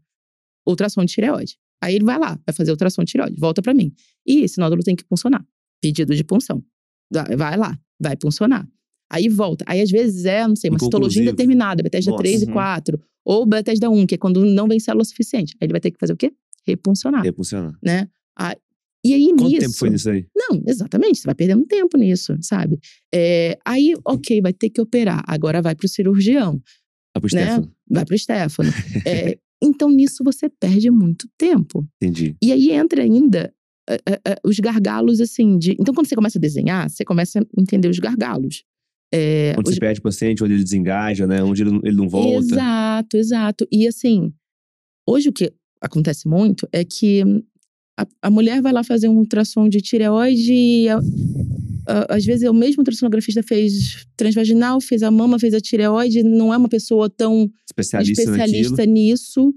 Ultrassom de tireoide. Aí ele vai lá, vai fazer ultrassom de tireoide, volta pra mim. E esse nódulo tem que funcionar. Pedido de punção. Vai vai lá, vai funcionar. Aí volta. Aí às vezes é, não sei, uma citologia indeterminada, Bethesda Nossa. 3 e Uhum. 4. Ou Bethesda 1, que é quando não vem célula suficiente. Aí ele vai ter que fazer o quê? Repuncionar, Refuncionar. né? Ah, e aí Quanto nisso... tempo foi nisso aí? Não, exatamente. Você vai perdendo tempo nisso, sabe? É, aí, ok, vai ter que operar. Agora vai pro cirurgião, Ah, pro né? Stefano. vai pro Stefano. É, então, nisso você perde muito tempo. Entendi. E aí entra ainda é, é, é, os gargalos, assim, de. Então, quando você começa a desenhar, você começa a entender os gargalos. É, Onde os- você perde o paciente, onde ele desengaja, né? Onde ele, não- ele não volta. Exato, exato. E assim, hoje o que acontece muito é que a, a mulher vai lá fazer um ultrassom de tireoide e a- a- às vezes o mesmo ultrassonografista fez transvaginal, fez a mama, fez a tireoide, não é uma pessoa tão Especialista, especialista nisso.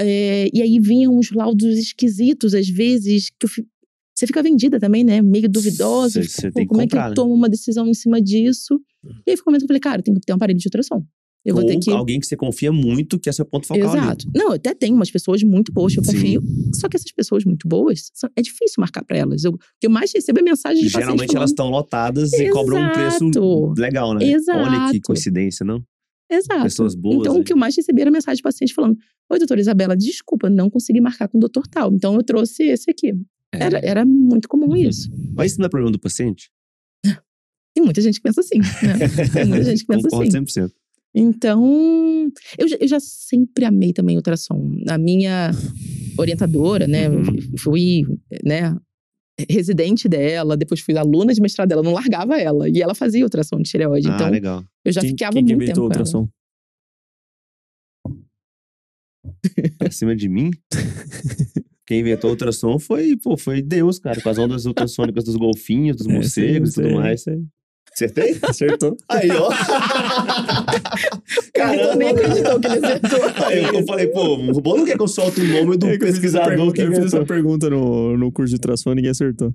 É, e aí vinham uns laudos esquisitos, às vezes, que eu você fica vendida também, né? Meio duvidosa. Você "Pô, tem que como é que comprar, eu né?" tomo uma decisão em cima disso? E aí foi o momento que eu falei, cara, tem que ter um aparelho de ultrassom. Eu vou Ou ter que. alguém que você confia muito, que é seu ponto focal ali. Exato. Não, eu até tenho umas pessoas muito boas que eu Sim. confio. Só que essas pessoas muito boas, é difícil marcar pra elas. Eu- O que eu mais recebo é mensagem de Geralmente paciente elas falando, estão lotadas e cobram um preço Exato. legal, né? Olha que Exato. coincidência, não? Exato. Pessoas boas. Então, aí. o que eu mais recebi era mensagem de paciente falando: Oi, doutora Isabela, desculpa, não consegui marcar com o doutor tal. Então, eu trouxe esse aqui. É. Era, era muito comum isso. Mas isso não é problema do paciente? Tem muita gente que pensa assim, né? Tem muita gente que pensa Concordo assim. 100%. Então, eu, já- eu já sempre amei também ultrassom. A minha orientadora, né? Uhum. Fui, né? Residente dela, depois fui aluna de mestrado dela, não largava ela. E ela fazia ultrassom de tireoide. Ah, então, legal. eu já quem, ficava quem que muito tempo ultrassom? Pra cima de mim? Quem inventou o ultrassom foi, pô, foi Deus, cara, com as ondas ultrassônicas dos golfinhos, dos É, morcegos e tudo mais. sei. Acertei? Acertou. Aí, ó. Vitor nem acreditou que ele acertou. Aí eu, eu falei, pô, o bom não quer que eu solte o nome do É eu essa pesquisador pergunta- que Eu fiz essa pergunta no, no curso de ultrassom e ninguém acertou.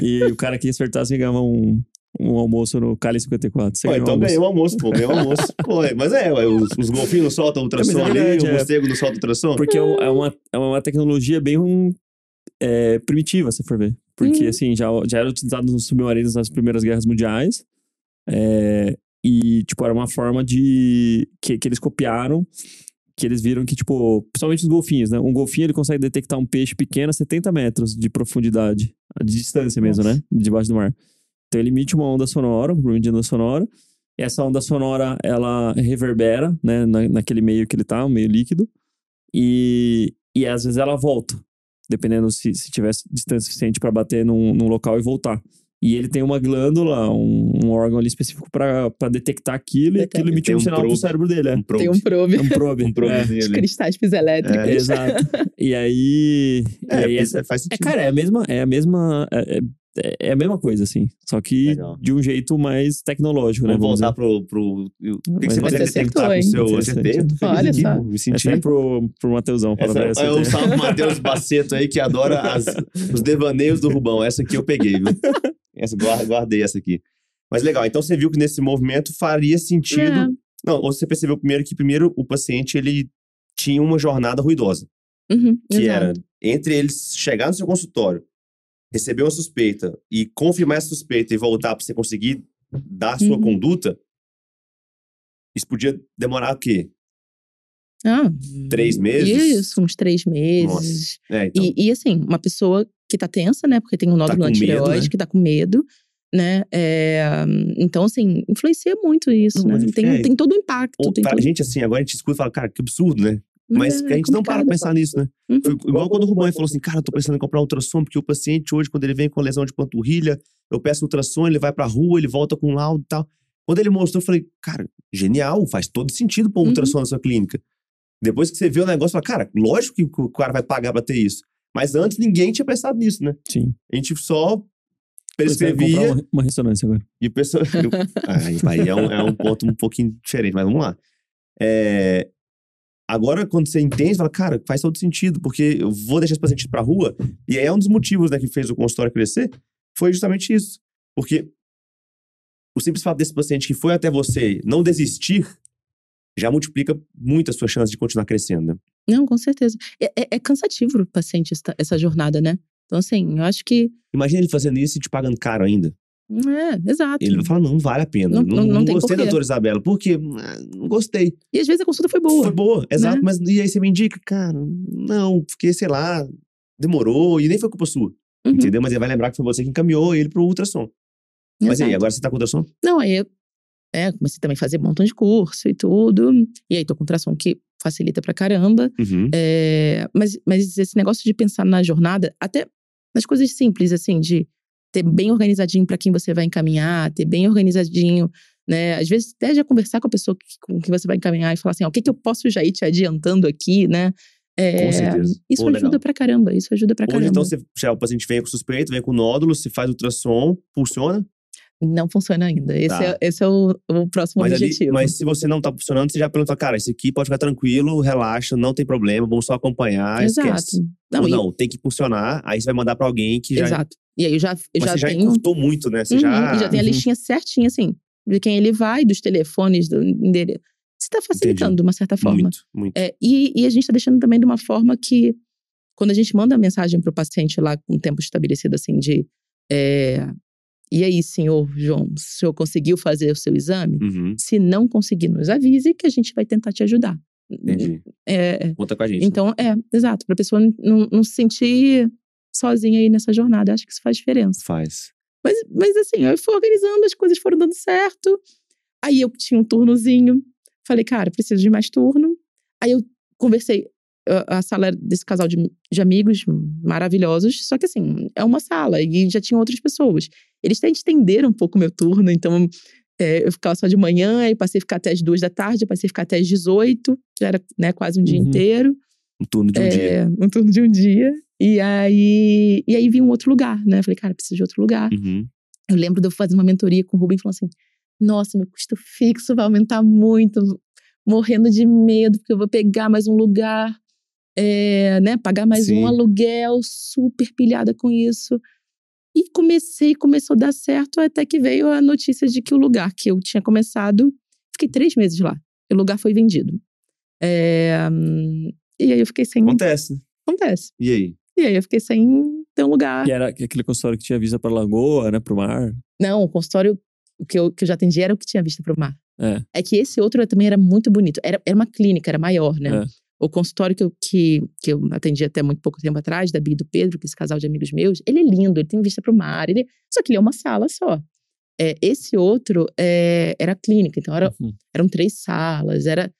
E o cara que acertasse ganhava um, um almoço no Cali 54. Você Pô, ganhou um então almoço. ganhei o almoço, pô, ganhei o almoço. Pô, é, mas é, os, os golfinhos não soltam ultrassom É, mas é ali, verdade, o é. morcego não solta ultrassom. Porque é, um- é uma, é uma tecnologia bem um, é, primitiva, se for ver. Porque, Uhum. assim, já, já era utilizado nos submarinos nas primeiras guerras mundiais. É, e, tipo, era uma forma de... Que, que eles copiaram, que eles viram que, tipo... Principalmente os golfinhos, né? Um golfinho, ele consegue detectar um peixe pequeno a 70 metros de profundidade. De distância mesmo, Nossa. né? Debaixo do mar. Então, ele emite uma onda sonora, um volume de onda sonora. E essa onda sonora, ela reverbera, né? Na, naquele meio que ele tá, um meio líquido. E, e às vezes ela volta, dependendo se, se tivesse distância suficiente para bater num, num local e voltar. E ele tem uma glândula, um, um órgão ali específico pra, pra detectar aquilo e aquilo emitir Tem um um sinal pro probe. cérebro dele. É. Um probe. Tem um probe. É um probe. Um é. probezinho Os cristais piezoelétricos. É, Exato. E aí. e É, aí isso essa- faz é, sentido. cara, é a mesma. É a mesma. É, é- a mesma coisa, assim. Só que Legal. de um jeito mais tecnológico, né? Vamos voltar pro. pro... O que, Mas que você acertou, detectar com o seu. Feliz Olha aqui, só. Me senti. Essa é pro, pro Mateusão. Essa, é o salve Matheus Baceto aí, que adora as- os devaneios do Rubão. Essa aqui eu peguei, viu? Essa, guar- guardei essa aqui. Mas legal, então você viu que nesse movimento faria sentido. É. Não, ou você percebeu primeiro que primeiro o paciente ele tinha uma jornada ruidosa, Uhum, que exato. era entre eles chegar no seu consultório, receber uma suspeita e confirmar essa suspeita e voltar para você conseguir dar a sua Uhum. conduta, isso podia demorar o quê? Ah, Três meses? Isso, uns três meses. É, então, E, e, assim, uma pessoa que tá tensa, né? Porque tem um nódulo com na tireoide, né? que tá com medo, né? É, então, assim, influencia muito isso, Não, né? Tem, é- tem todo o impacto. ou tem pra todo... gente assim, agora a gente escuta e fala, cara, que absurdo, né? Mas É a gente não para pra pensar nisso, né? Uhum. Foi igual quando o Rubão falou assim, cara, eu tô pensando em comprar ultrassom, porque o paciente hoje, quando ele vem com lesão de panturrilha, eu peço ultrassom, ele vai pra rua, ele volta com laudo e tal. Quando ele mostrou, eu falei, cara, genial, faz todo sentido pôr um Uhum. ultrassom na sua clínica. Depois que você vê o negócio, fala, cara, lógico que o cara vai pagar pra ter isso. Mas antes ninguém tinha pensado nisso, né? Sim. A gente só vai prescrevia uma, uma ressonância agora. e o pessoal. eu- aí, aí é, um, é um ponto um pouquinho diferente, mas vamos lá. É, agora, quando você entende, você fala, cara, faz todo sentido, porque eu vou deixar esse paciente ir pra rua, e aí é um dos motivos né, que fez o consultório crescer, foi justamente isso. Porque o simples fato desse paciente que foi até você não desistir já multiplica muito a sua chance de continuar crescendo, né? Não, com certeza. É, é- é cansativo pro paciente essa, essa jornada, né? Então, assim, eu acho que. Imagina ele fazendo isso e te pagando caro ainda. É, exato. Ele vai falar, não vale a pena. Não- Não, não- não, gostei da doutora Isabela. Por quê? Ah, Não gostei. E às vezes a consulta foi boa. Foi boa, exato. né? Mas e aí você me indica, cara, não, porque, sei lá, demorou e nem foi culpa sua. Uhum, Entendeu? Mas ele vai lembrar que foi você que encaminhou ele pro ultrassom. Mas e aí, exato. agora você tá com ultrassom? Não, aí eu é, comecei também a fazer um montão de curso e tudo. E aí tô com tração que facilita pra caramba. Uhum. É, mas, mas esse negócio de pensar na jornada, até nas coisas simples, assim, de ter bem organizadinho pra quem você vai encaminhar, ter bem organizadinho, né? Às vezes até já conversar com a pessoa que, com que você vai encaminhar e falar assim, ó, o que, que eu posso já ir te adiantando aqui, né? É, Com certeza. Isso Pô, ajuda legal. pra caramba, isso ajuda pra Hoje, caramba. então, você, já, o paciente vem com suspeito, vem com nódulo, se faz ultrassom, funciona. Não funciona ainda. Esse, Tá. é, esse é o, o próximo Mas, ali- objetivo. mas se você não tá funcionando, você já pergunta, cara, esse aqui pode ficar tranquilo, relaxa, não tem problema, vamos só acompanhar, Exato. esquece. Não, e- não, tem que funcionar, aí você vai mandar pra alguém que já... Exato. E aí eu já, eu Mas já você já encurtou muito, né? Você Uhum, já... Já tem a Uhum. listinha certinha, assim, de quem ele vai, dos telefones, do endereço. Você tá facilitando de uma certa forma. Muito, muito. É, e, e a gente tá deixando também de uma forma que, quando a gente manda a mensagem pro paciente lá com um tempo estabelecido, assim, de. é, e aí, senhor João, o senhor conseguiu fazer o seu exame? Uhum, Se não conseguir, nos avise que a gente vai tentar te ajudar. entendi. É, é. Conta com a gente. né? então, é, exato, pra pessoa não, não se sentir sozinha aí nessa jornada. Acho que isso faz diferença. Faz. Mas, mas assim, eu fui organizando, as coisas foram dando certo. Aí eu tinha um turnozinho. Falei, cara, preciso de mais turno. Aí eu conversei. A- sala era desse casal de, de amigos maravilhosos. Só que assim, é uma sala e já tinham outras pessoas. Eles até estenderam um pouco o meu turno. Então, é, eu ficava só de manhã. Aí passei a ficar até as duas da tarde. Passei a ficar até as 18. Já era né, quase um dia Uhum. inteiro. Um turno de um dia. É, um turno de um dia. E aí, e aí vi um outro lugar, né? Falei, cara, preciso de outro lugar. Uhum. Eu lembro de eu fazer uma mentoria com o Rubem falando assim: nossa, meu custo fixo vai aumentar muito, morrendo de medo, porque eu vou pegar mais um lugar, é, né? Pagar mais Sim. um aluguel, super pilhada com isso. E comecei, começou a dar certo, até que veio a notícia de que o lugar que eu tinha começado, fiquei três meses lá. E o lugar foi vendido. É, e aí eu fiquei sem. Acontece. né? Acontece. E aí? E aí eu fiquei sem ter um lugar. Que era aquele consultório que tinha vista pra lagoa, né? Pro mar. Não, o consultório que eu, que eu já atendi era o que tinha vista para o mar. É. É que esse outro também era muito bonito. Era, era uma clínica, era maior, né? É. O consultório que eu, que, que eu atendi até muito pouco tempo atrás, da Bia e do Pedro, que é esse casal de amigos meus, ele é lindo, ele tem vista para o mar. Ele, só que ele é uma sala só. É, esse outro é, era clínica, então era, Uhum. eram três salas, era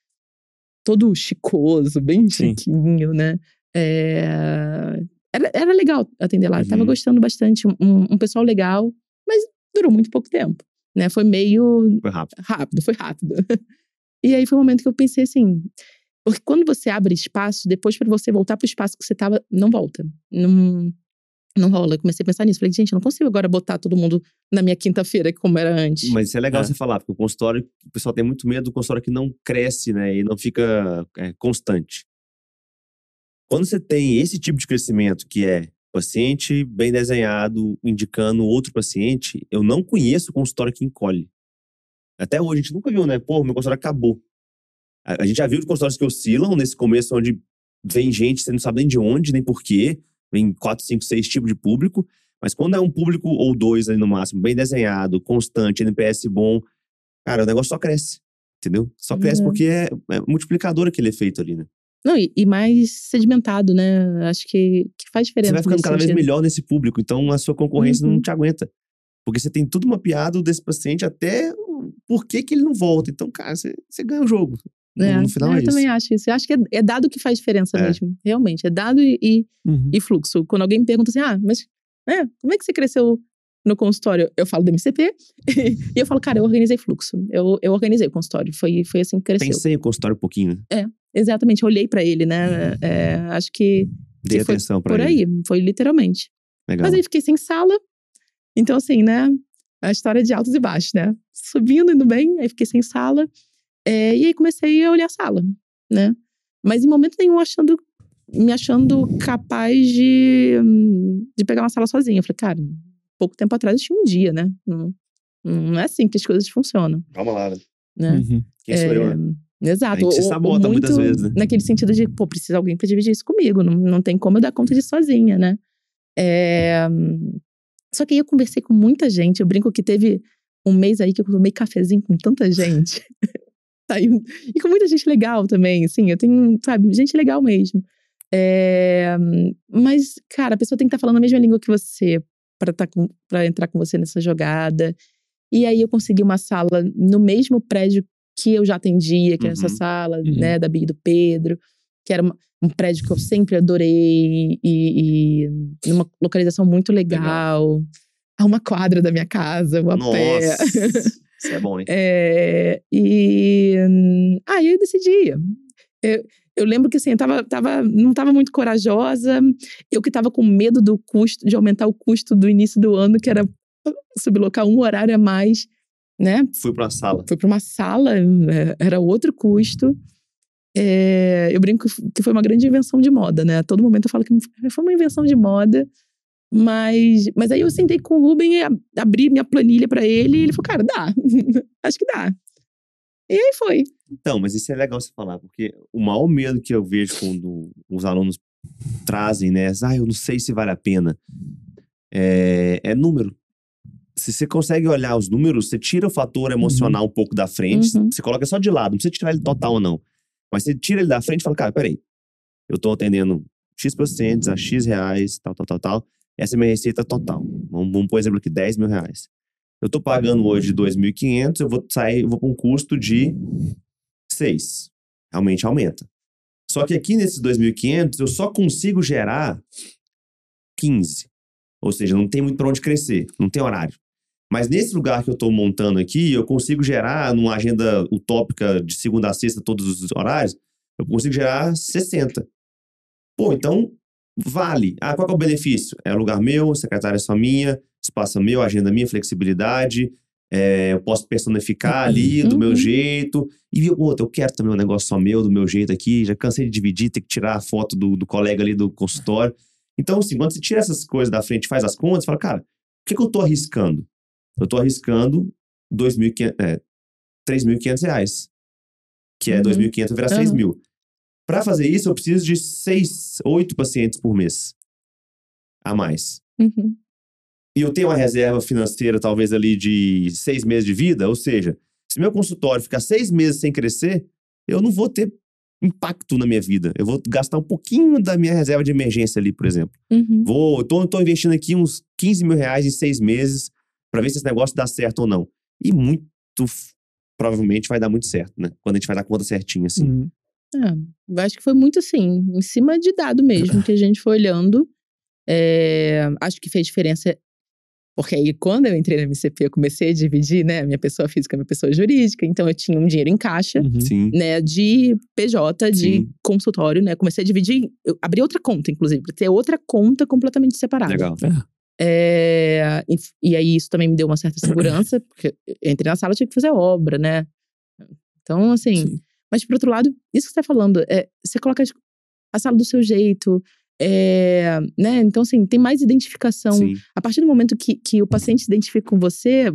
todo chicoso, bem Sim. chiquinho, né? É, era, era legal atender lá, eu tava Uhum. gostando bastante, um, um pessoal legal, mas durou muito pouco tempo, né? Foi meio Foi rápido. rápido, foi rápido. e aí foi um momento que eu pensei assim, porque quando você abre espaço, depois para você voltar pro espaço que você tava, não volta. Não, não rola. Eu comecei a pensar nisso. Falei, gente, eu não consigo agora botar todo mundo na minha quinta-feira como era antes. Mas isso é legal É. você falar, porque o consultório, o pessoal tem muito medo do consultório que não cresce, né? E não fica é, constante. Quando você tem esse tipo de crescimento, que é paciente bem desenhado, indicando outro paciente, eu não conheço consultório que encolhe. Até hoje a gente nunca viu, né? Pô, meu consultório acabou. A, a gente já viu consultórios que oscilam nesse começo, onde vem gente, você não sabe nem de onde, nem porquê. Vem quatro, cinco, seis tipos de público. Mas quando é um público ou dois ali no máximo, bem desenhado, constante, NPS bom, cara, o negócio só cresce. Entendeu? Só cresce Uhum. porque é, é multiplicador aquele efeito ali, né? Não, e, e mais sedimentado, né? Acho que, que faz diferença. Você vai ficando cada vez sentido. melhor nesse público, então a sua concorrência não Uhum. te aguenta. Porque você tem tudo mapeado desse paciente até por que, que ele não volta. Então, cara, você, você ganha o jogo. É, no final é, é, eu isso. também acho isso. Eu acho que é, é dado que faz diferença É. mesmo. Realmente. É dado e, e, Uhum. e fluxo. Quando alguém me pergunta assim, ah, mas é, como é que você cresceu no consultório? Eu falo do MCP e eu falo, cara, eu organizei fluxo. Eu, eu organizei o consultório. Foi, foi assim que cresceu. Pensei o consultório um pouquinho, né? Exatamente, eu olhei pra ele, né? É, acho que Dei Que foi atenção por ele. aí, foi literalmente. Legal. Mas aí fiquei sem sala. Então, assim, né? A história de altos e baixos, né? Subindo, indo bem, aí fiquei sem sala. É, e aí comecei a olhar a sala, né? Mas em momento nenhum achando, me achando capaz de, de pegar uma sala sozinha. Eu falei, cara, pouco tempo atrás eu tinha um dia, né? Não, não é assim que as coisas funcionam, Calma lá, né? né? Uhum. Quem sou eu, né? Exato. A gente se sabota muitas muito vezes, né? Naquele sentido de, pô, precisa alguém pra dividir isso comigo. Não, não tem como eu dar conta disso sozinha, né? É, Só que aí eu conversei com muita gente. Eu brinco que teve um mês aí que eu tomei cafezinho com tanta gente. E com muita gente legal também, assim. Eu tenho, sabe, gente legal mesmo. É, Mas, cara, a pessoa tem que estar falando a mesma língua que você pra, tá com, pra entrar com você nessa jogada. E aí eu consegui uma sala no mesmo prédio que eu já atendia, que era essa Uhum. sala, Uhum. né, da Bia e do Pedro, que era uma- um prédio que eu sempre adorei e, e numa localização muito legal. A uma quadra da minha casa, o a pé. Isso é bom, hein? É, e hum, aí eu decidi. Eu, eu lembro que assim, eu tava, tava, não estava muito corajosa. Eu que estava com medo do custo, de aumentar o custo do início do ano, que era sublocar um horário a mais, né? Fui pra uma sala. Fui para uma sala, é, era outro custo. É, eu brinco que foi uma grande invenção de moda, né? A todo momento eu falo que foi uma invenção de moda. Mas, mas aí eu sentei com o Ruben e abri minha planilha para ele e ele falou, cara, dá. Acho que dá. E aí foi. Então, mas isso é legal você falar, porque o maior medo que eu vejo quando os alunos trazem, né? Ah, eu não sei se vale a pena. É, é número. Se você consegue olhar os números, você tira o fator emocional um pouco da frente, Uhum. você coloca só de lado, não precisa tirar ele total ou não. Mas você tira ele da frente e fala, cara, peraí, eu tô atendendo X pacientes a X reais, tal, tal, tal, tal. Essa é a minha receita total. Vamos, vamos por exemplo aqui, 10 mil reais. Eu tô pagando hoje 2.500, eu vou sair, eu vou para um custo de 6. Realmente aumenta. Só que aqui nesses 2.500, eu só consigo gerar 15. Ou seja, não tem muito para onde crescer, não tem horário. Mas nesse lugar que eu estou montando aqui, eu consigo gerar, numa agenda utópica de segunda a sexta, todos os horários, eu consigo gerar 60. Pô, então vale. Ah, qual é o benefício? É lugar meu, secretária só minha, espaço meu, agenda minha, flexibilidade. é, eu posso personificar ali do meu Uhum. jeito. E outra, eu quero também um negócio só meu, do meu jeito aqui. Já cansei de dividir, ter que tirar a foto do, do colega ali do consultório. Então, assim, quando você tira essas coisas da frente faz as contas, fala, cara, o que, que eu tô arriscando? Eu tô arriscando 2.500, é, 3.500 reais. Que é Uhum. 2.500 virar 6 Uhum. mil. Para fazer isso, eu preciso de 6, 8 pacientes por mês. A mais. Uhum. E eu tenho uma reserva financeira, talvez ali de seis meses de vida, ou seja, se meu consultório ficar seis meses sem crescer, eu não vou ter impacto na minha vida. Eu vou gastar um pouquinho da minha reserva de emergência ali, por exemplo. Uhum. Vou, tô, tô investindo aqui uns 15 mil reais em seis meses para ver se esse negócio dá certo ou não. E muito provavelmente vai dar muito certo, né? Quando a gente vai dar conta certinho, assim. Uhum. É, eu acho que foi muito assim, em cima de dado mesmo, que a gente foi olhando. É, acho que fez diferença Porque aí, quando eu entrei na MCP, eu comecei a dividir, né? Minha pessoa física, minha pessoa jurídica. Então, eu tinha um dinheiro em caixa, Uhum. Né? De PJ, de Sim. consultório, né? Comecei a dividir. Eu abri outra conta, inclusive, pra ter outra conta completamente separada. Legal. É, e, e aí, isso também me deu uma certa segurança, porque eu entrei na sala, tinha que fazer obra, né? Então, assim. Sim. Mas, por outro lado, isso que você tá falando, é, você coloca as- a sala do seu jeito, é, né? Então, assim, tem mais identificação. Sim. A partir do momento que, que o paciente se identifica com você,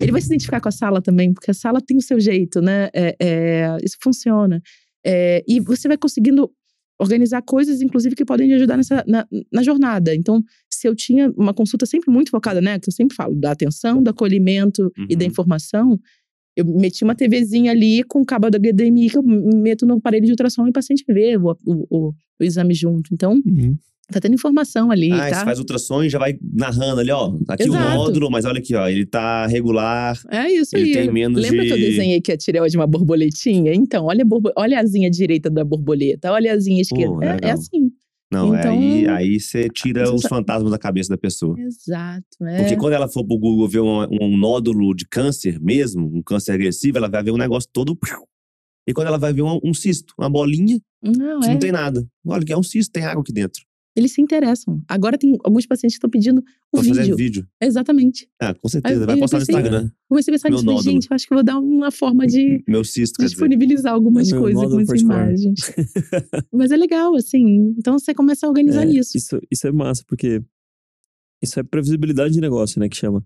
ele vai se identificar com a sala também, porque a sala tem o seu jeito, né? É, é, isso funciona. É, e você vai conseguindo organizar coisas, inclusive, que podem lhe ajudar nessa, na, na jornada. Então, se eu tinha uma consulta sempre muito focada, né? Que eu sempre falo, da atenção, do acolhimento e da Uhum. informação, eu meti uma TVzinha ali com o cabo da HDMI que eu meto no aparelho de ultrassom e o paciente vê o, o, o, o exame junto. Então, Uhum. tá tendo informação ali, Ah, tá? você faz ultrassom e já vai narrando ali, ó. Aqui o Exato. nódulo, mas olha aqui, ó. Ele tá regular. É isso Ele aí. tem menos Lembra que eu de- desenhei que a tireoide é uma borboletinha? Então, olha a, borbo... olha a asinha direita da borboleta, olha a asinha esquerda. Pô, é, é assim. Não, Então- aí, aí você tira os fantasmas da cabeça da pessoa. Exato. É. Porque quando ela for pro Google ver um, um nódulo de câncer mesmo, um câncer agressivo, ela vai ver um negócio todo. E quando ela vai ver um, um cisto, uma bolinha, Não, que é. não tem nada. Olha, que é um cisto, tem água aqui dentro. Eles se interessam. Agora tem alguns pacientes que estão pedindo o vídeo. fazer vídeo. Exatamente. Ah, com certeza. Aí Vai postar no Instagram. Comecei a pensar nisso. nódulo. Gente, eu acho que vou dar uma forma de Meu cisto, disponibilizar algumas meu coisas com as imagens. Mas é legal, assim. Então você começa a organizar É, isso. Isso, isso é massa, porque isso é previsibilidade de negócio, né, que chama.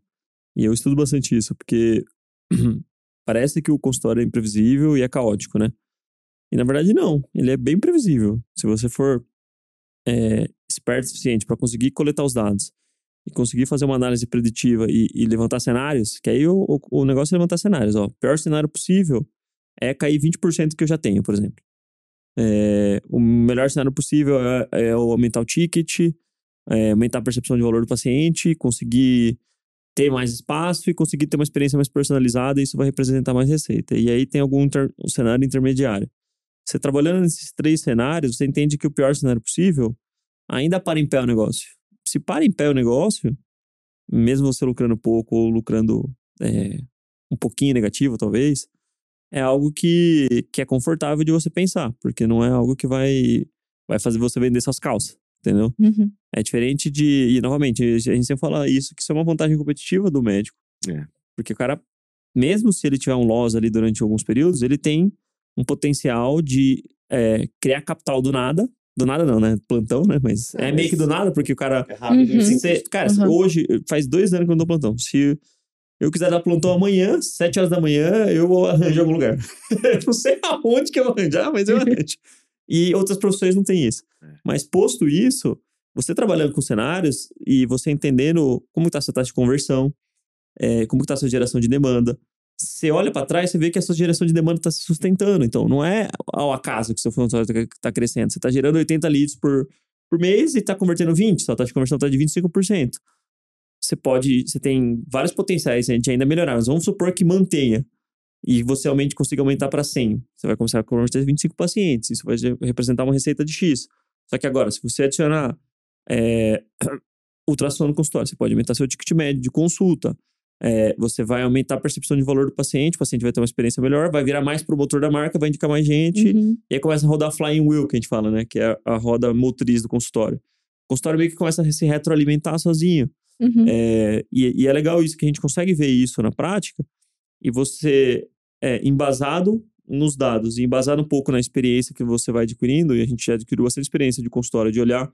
E eu estudo bastante isso, porque parece que o consultório é imprevisível e é caótico, né? E na verdade não, ele é bem previsível. Se você for é, esperto o suficiente para conseguir coletar os dados e conseguir fazer uma análise preditiva e, e levantar cenários, que aí o, o, o negócio é levantar cenários, ó. O pior cenário possível é cair 20% que eu já tenho, por exemplo. É, o melhor cenário possível é, é aumentar o ticket, é, aumentar a percepção de valor do paciente, conseguir ter mais espaço e conseguir ter uma experiência mais personalizada, e isso vai representar mais receita. E aí tem algum um cenário intermediário. Você trabalhando nesses três cenários, você entende que o pior cenário possível ainda para em pé o negócio. Se para em pé o negócio, mesmo você lucrando pouco ou lucrando é, um pouquinho negativo, talvez, é algo que, que é confortável de você pensar, porque não é algo que vai, vai fazer você vender suas calças, entendeu? Uhum. É diferente de. E novamente, a gente sempre fala isso, que isso é uma vantagem competitiva do médico. É. Porque o cara, mesmo se ele tiver um loss ali durante alguns períodos, ele tem um potencial de é, criar capital do nada. Do nada não, né? Plantão, né? Mas é meio que do nada, porque o cara. É rápido. Uhum. se- cara, Uhum. hoje, faz dois anos que eu não dou plantão. Se eu quiser dar plantão amanhã, sete horas da manhã, eu arranjo em algum lugar. não sei aonde que eu vou arranjar, mas eu arranjo. E outras profissões não têm isso. É. Mas posto isso, você trabalhando com cenários e você entendendo como está a sua taxa de conversão, é, como está a sua geração de demanda, você olha para trás, você vê que a sua geração de demanda está se sustentando. Então, não é ao acaso que seu consultório está crescendo. Você está gerando 80 leads por, por mês e está convertendo 20, sua taxa de conversão está de 25%. Você pode, você tem vários potenciais de ainda melhorar, mas vamos supor que mantenha e você aumente, consiga aumentar para 100. Você vai começar a converter 25 pacientes, isso vai representar uma receita de X. Só que agora, se você adicionar é, ultrassom no consultório, você pode aumentar seu ticket médio de consulta, é, você vai aumentar a percepção de valor do paciente, o paciente vai ter uma experiência melhor, vai virar mais promotor da marca, vai indicar mais gente, Uhum. e aí começa a rodar a flying wheel, que a gente fala, né? Que é a roda motriz do consultório. O consultório meio que começa a se retroalimentar sozinho. Uhum. É, e, e é legal isso, que a gente consegue ver isso na prática, e você é embasado nos dados, e embasado um pouco na experiência que você vai adquirindo, e a gente já adquiriu bastante experiência de consultório, de olhar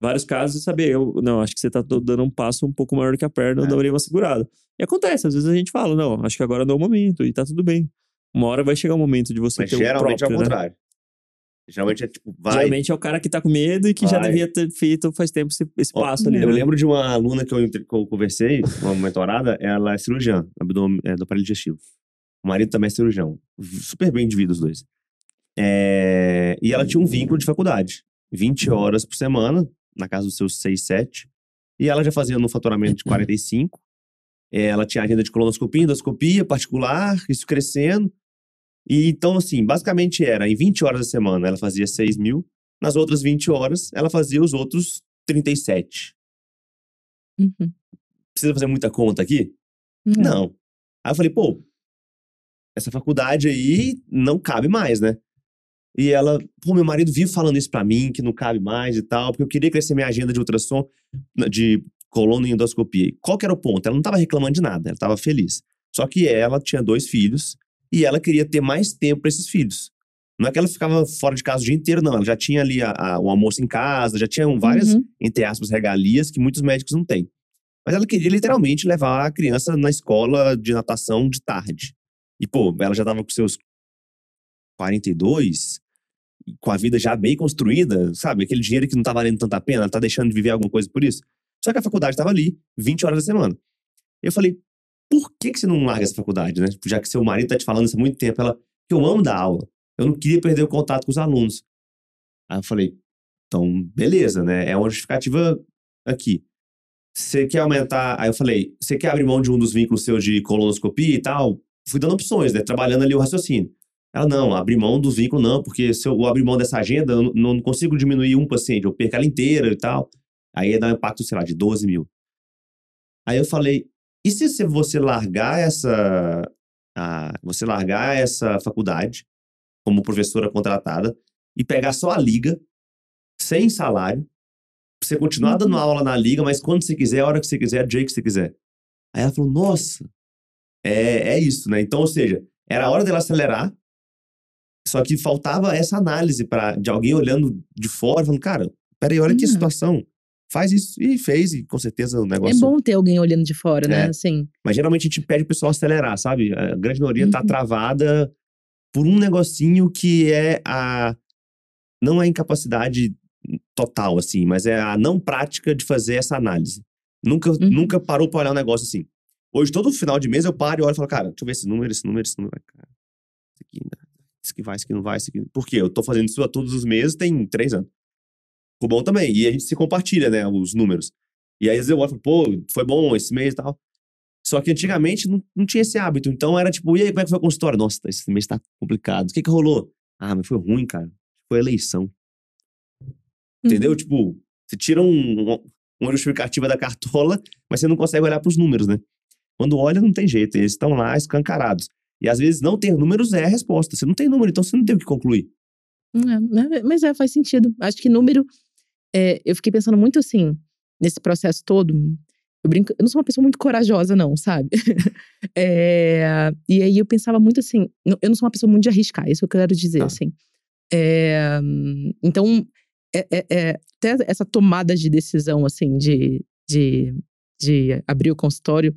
vários casos e saber, eu, não, acho que você está dando um passo um pouco maior do que a perna, eu É. daria uma segurada. E acontece, às vezes a gente fala, não, acho que agora não é o momento, e tá tudo bem. Uma hora vai chegar o momento de você Mas ter geralmente o é próprio, ao né? contrário. Geralmente é tipo, vai. Geralmente é o cara que tá com medo e que já Vai. devia ter feito faz tempo esse, esse Ó, passo ali. Eu né? lembro de uma aluna que eu, que eu conversei, uma mentorada, ela é cirurgiã abdômen, é, do aparelho digestivo. O marido também é cirurgião. Super bem de vida os dois. É, e ela tinha um vínculo de faculdade. 20 horas por semana, na casa dos seus 6, 7. E ela já fazia no faturamento de 45. É, ela tinha agenda de colonoscopia, endoscopia particular, isso crescendo. E então, assim, basicamente era em 20 horas da semana ela fazia 6 mil, nas outras 20 horas ela fazia os outros 37. Uhum. precisa fazer muita conta aqui? Não. Aí eu falei, pô, essa faculdade aí não cabe mais, né? E ela, pô, meu marido vive falando isso pra mim, que não cabe mais e tal, porque eu queria crescer minha agenda de ultrassom, de coluna e endoscopia. E Qual que era o ponto? Ela não tava reclamando de nada, ela tava feliz. Só que ela tinha dois filhos e ela queria ter mais tempo para esses filhos. Não é que ela ficava fora de casa o dia inteiro, não. Ela já tinha ali a, a, o almoço em casa, já tinha várias, Uhum. entre aspas, regalias que muitos médicos não têm. Mas ela queria literalmente levar a criança na escola de natação de tarde. E, pô, ela já tava com seus 42, e com a vida já bem construída, sabe? Aquele dinheiro que não tá valendo tanta pena, tá deixando de viver alguma coisa por isso. Só que a faculdade tava ali, 20 horas da semana. Eu falei, por que, que você não larga essa faculdade, né? Já que seu marido tá te falando isso há muito tempo. Ela, eu amo dar aula. Eu não queria perder o contato com os alunos. Aí eu falei, então, beleza, né? É uma justificativa aqui. Você quer aumentar. Aí eu falei, você quer abrir mão de um dos vínculos seus de colonoscopia e tal? Fui dando opções, né? Trabalhando ali o raciocínio. Ela, não, abrir mão dos vínculos não, porque se eu abrir mão dessa agenda, eu não- não consigo diminuir um paciente, eu perco ela inteira e tal. Aí ia dar um impacto, sei lá, de 12 mil. Aí eu falei, e se você largar essa. a- você largar essa faculdade como professora contratada e pegar só a liga, sem salário, você continuar dando aula na liga, mas quando você quiser, a hora que você quiser, do jeito que você quiser. Aí ela falou, nossa, é, é isso, né? Então, ou seja, era a hora dela acelerar, só que faltava essa análise pra, de alguém olhando de fora, falando, cara, peraí, olha que Hum. situação. Faz isso. E fez, e com certeza o É negócio. bom ter alguém olhando de fora, né? É. Assim. Mas geralmente a gente pede o pessoal acelerar, sabe? A grande maioria tá Uhum. travada por um negocinho que é a. Não é a incapacidade total, assim, mas é a não prática de fazer essa análise. Nunca, Uhum. nunca parou pra olhar um negócio assim. Hoje, todo final de mês, eu paro e olho e falo, cara, deixa eu ver esse número, esse número, esse número. Cara, isso aqui, né? Isso que vai, isso que não vai, isso aqui. Por quê? Eu tô fazendo isso a todos os meses, tem três anos. Ficou bom também. E a gente se compartilha, né, os números. E aí, às vezes eu olho e falo, pô, foi bom esse mês e tal. Só que antigamente não, não tinha esse hábito. Então era tipo, e aí, como é que foi a consultória? Nossa, esse mês tá complicado. O que que rolou? Ah, mas foi ruim, cara. Foi eleição. Entendeu? Uhum. Tipo, você tira um, um- uma justificativa da cartola, mas você não consegue olhar pros números, né? Quando olha, não tem jeito. Eles estão lá escancarados. E às vezes não ter números é a resposta. Você não tem número, então você não tem o que concluir. É, né? mas é, faz sentido. Acho que número. é, eu fiquei pensando muito assim, nesse processo todo. Eu brinco, eu não sou uma pessoa muito corajosa, não, sabe? É, e aí eu pensava muito assim, eu não sou uma pessoa muito de arriscar, isso eu quero dizer, Tá. assim. É, hum, então, é- é, até essa tomada de decisão, assim, de, de, de abrir o consultório,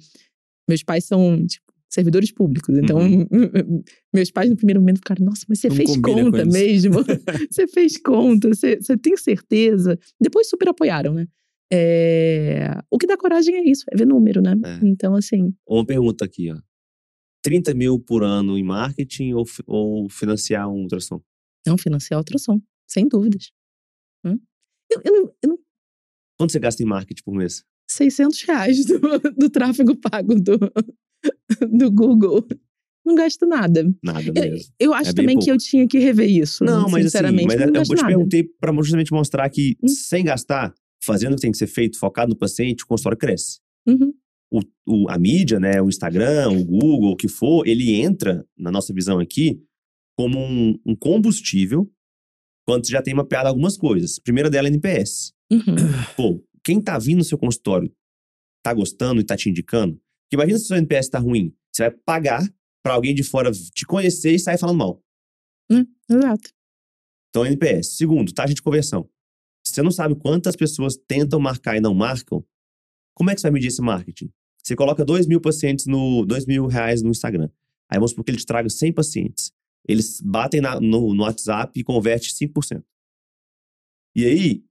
meus pais são, tipo, servidores públicos. Então, meus pais no primeiro momento ficaram, nossa, mas você Não fez conta eles." mesmo? você fez conta? Você, você tem certeza? Depois super apoiaram, né? É, O que dá coragem é isso, é ver número, né? É. Então, assim, Uma pergunta aqui, ó. 30 mil por ano em marketing ou, ou financiar um ultrassom? não financiar ultrassom, sem dúvidas. Hum? Eu, eu eu não Quanto você gasta em marketing por mês? 600 reais do, do tráfego pago do, do Google. Não gasto nada. Nada Eu, mesmo. eu acho É também que eu tinha que rever isso. Não, mas assim, sinceramente, mas não eu gasto te perguntei pra justamente mostrar que Hum. sem gastar, fazendo o que tem que ser feito, focado no paciente, o consultório cresce. Uhum. O, o- a mídia, né, o Instagram, o Google, o que for, ele entra, na nossa visão aqui, como um, um combustível quando você já tem mapeado algumas coisas. A primeira dela é NPS. Uhum. Pô, quem tá vindo no seu consultório tá gostando e tá te indicando? Porque imagina se o seu NPS tá ruim. Você vai pagar pra alguém de fora te conhecer e sair falando mal. Exato. Então, NPS. Segundo, taxa de conversão. Se você não sabe quantas pessoas tentam marcar e não marcam, como é que você vai medir esse marketing? Você coloca 2 mil pacientes no 2 mil reais no Instagram. Aí vamos supor que ele te traga 100 pacientes. Eles batem na- no, no WhatsApp e converte 5%. E aí,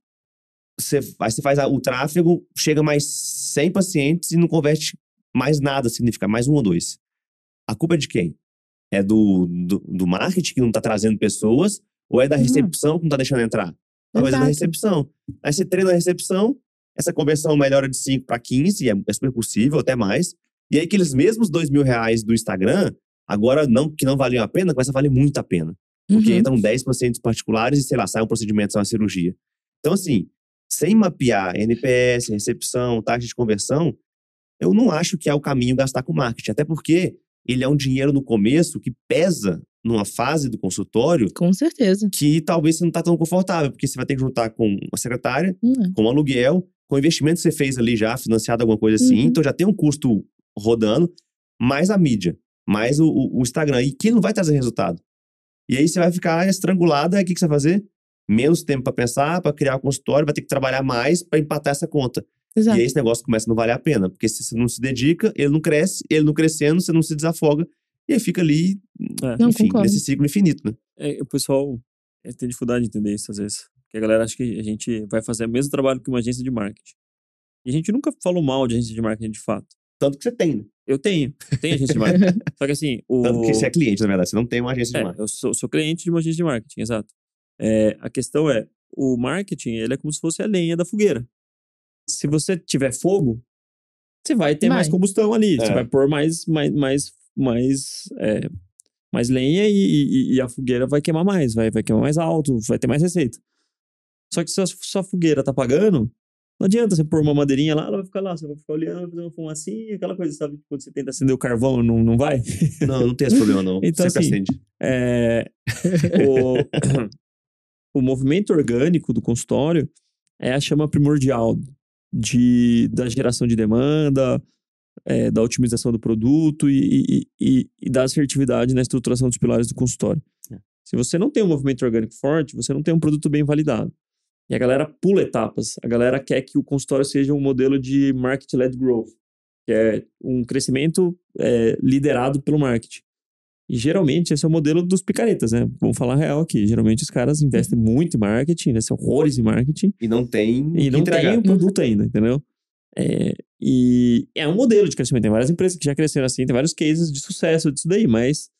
você, aí você faz a- o tráfego, chega mais 100 pacientes e não converte mais nada, significa mais um ou dois. A culpa é de quem? É do, do, do marketing que não está trazendo pessoas ou é da Não. recepção que não está deixando entrar? Talvez é da recepção. Aí você treina a recepção, essa conversão melhora de 5 para 15, é, é super possível, até mais. E aí aqueles mesmos 2 mil reais do Instagram, agora não, que não valiam a pena, começa a valer muito a pena. Porque Uhum. entram 10 pacientes particulares e, sei lá, sai um procedimento, sai uma cirurgia. Então, assim, sem mapear NPS, recepção, taxa de conversão, eu não acho que é o caminho gastar com marketing. Até porque ele é um dinheiro no começo que pesa numa fase do consultório Com certeza. que talvez você não está tão confortável, porque você vai ter que juntar com uma secretária, Hum, com um aluguel, com o investimento que você fez ali já, financiado alguma coisa assim, Uhum. então já tem um custo rodando, mais a mídia, mais o, o- o Instagram, e que não vai trazer resultado. E aí você vai ficar estrangulada, aí o que, que você vai fazer? Menos tempo para pensar, para criar o consultório, vai ter que trabalhar mais para empatar essa conta. Exato. E aí esse negócio começa a não valer a pena, porque se você não se dedica, ele não cresce, ele não crescendo, você não se desafoga, e aí fica ali, É. Não, enfim, concordo. nesse ciclo infinito, né? É, o pessoal é, tem dificuldade de entender isso às vezes. Porque a galera acha que a gente vai fazer o mesmo trabalho que uma agência de marketing. E a gente nunca falou mal de agência de marketing de fato. Tanto que você tem, né? Eu tenho, eu tenho agência de marketing. Só que assim, o. Tanto que você é cliente, na verdade, você não tem uma agência de É, marketing. eu sou, sou cliente de uma agência de marketing, exato. É, a questão é, o marketing, ele é como se fosse a lenha da fogueira. Se você tiver fogo, você vai ter mais combustão ali. Você É. vai pôr mais, mais, mais, mais, é, mais lenha e, e- e a fogueira vai queimar mais, vai, vai queimar mais alto, vai ter mais receita. Só que se a sua fogueira tá apagando, não adianta você pôr uma madeirinha lá, ela vai ficar lá, você vai ficar olhando, fazer uma fumacinha, aquela coisa, sabe? Quando você tenta acender o carvão, não, não vai. Não, não tem esse problema, não. Então, Sempre assim, acende. É, o, o movimento orgânico do consultório é a chama primordial de, da geração de demanda, é, da otimização do produto e, e, e, e da assertividade na estruturação dos pilares do consultório. É. Se você não tem um movimento orgânico forte, você não tem um produto bem validado. E a galera pula etapas. A galera quer que o consultório seja um modelo de market-led growth, que é um crescimento é, liderado pelo marketing. E geralmente esse é o modelo dos picaretas, né? Vamos falar real aqui. Geralmente os caras investem muito em marketing, investem horrores em marketing E não tem e não entregar. tem o produto ainda, entendeu? É, e é um modelo de crescimento. Tem várias empresas que já cresceram assim, tem vários cases de sucesso disso daí, mas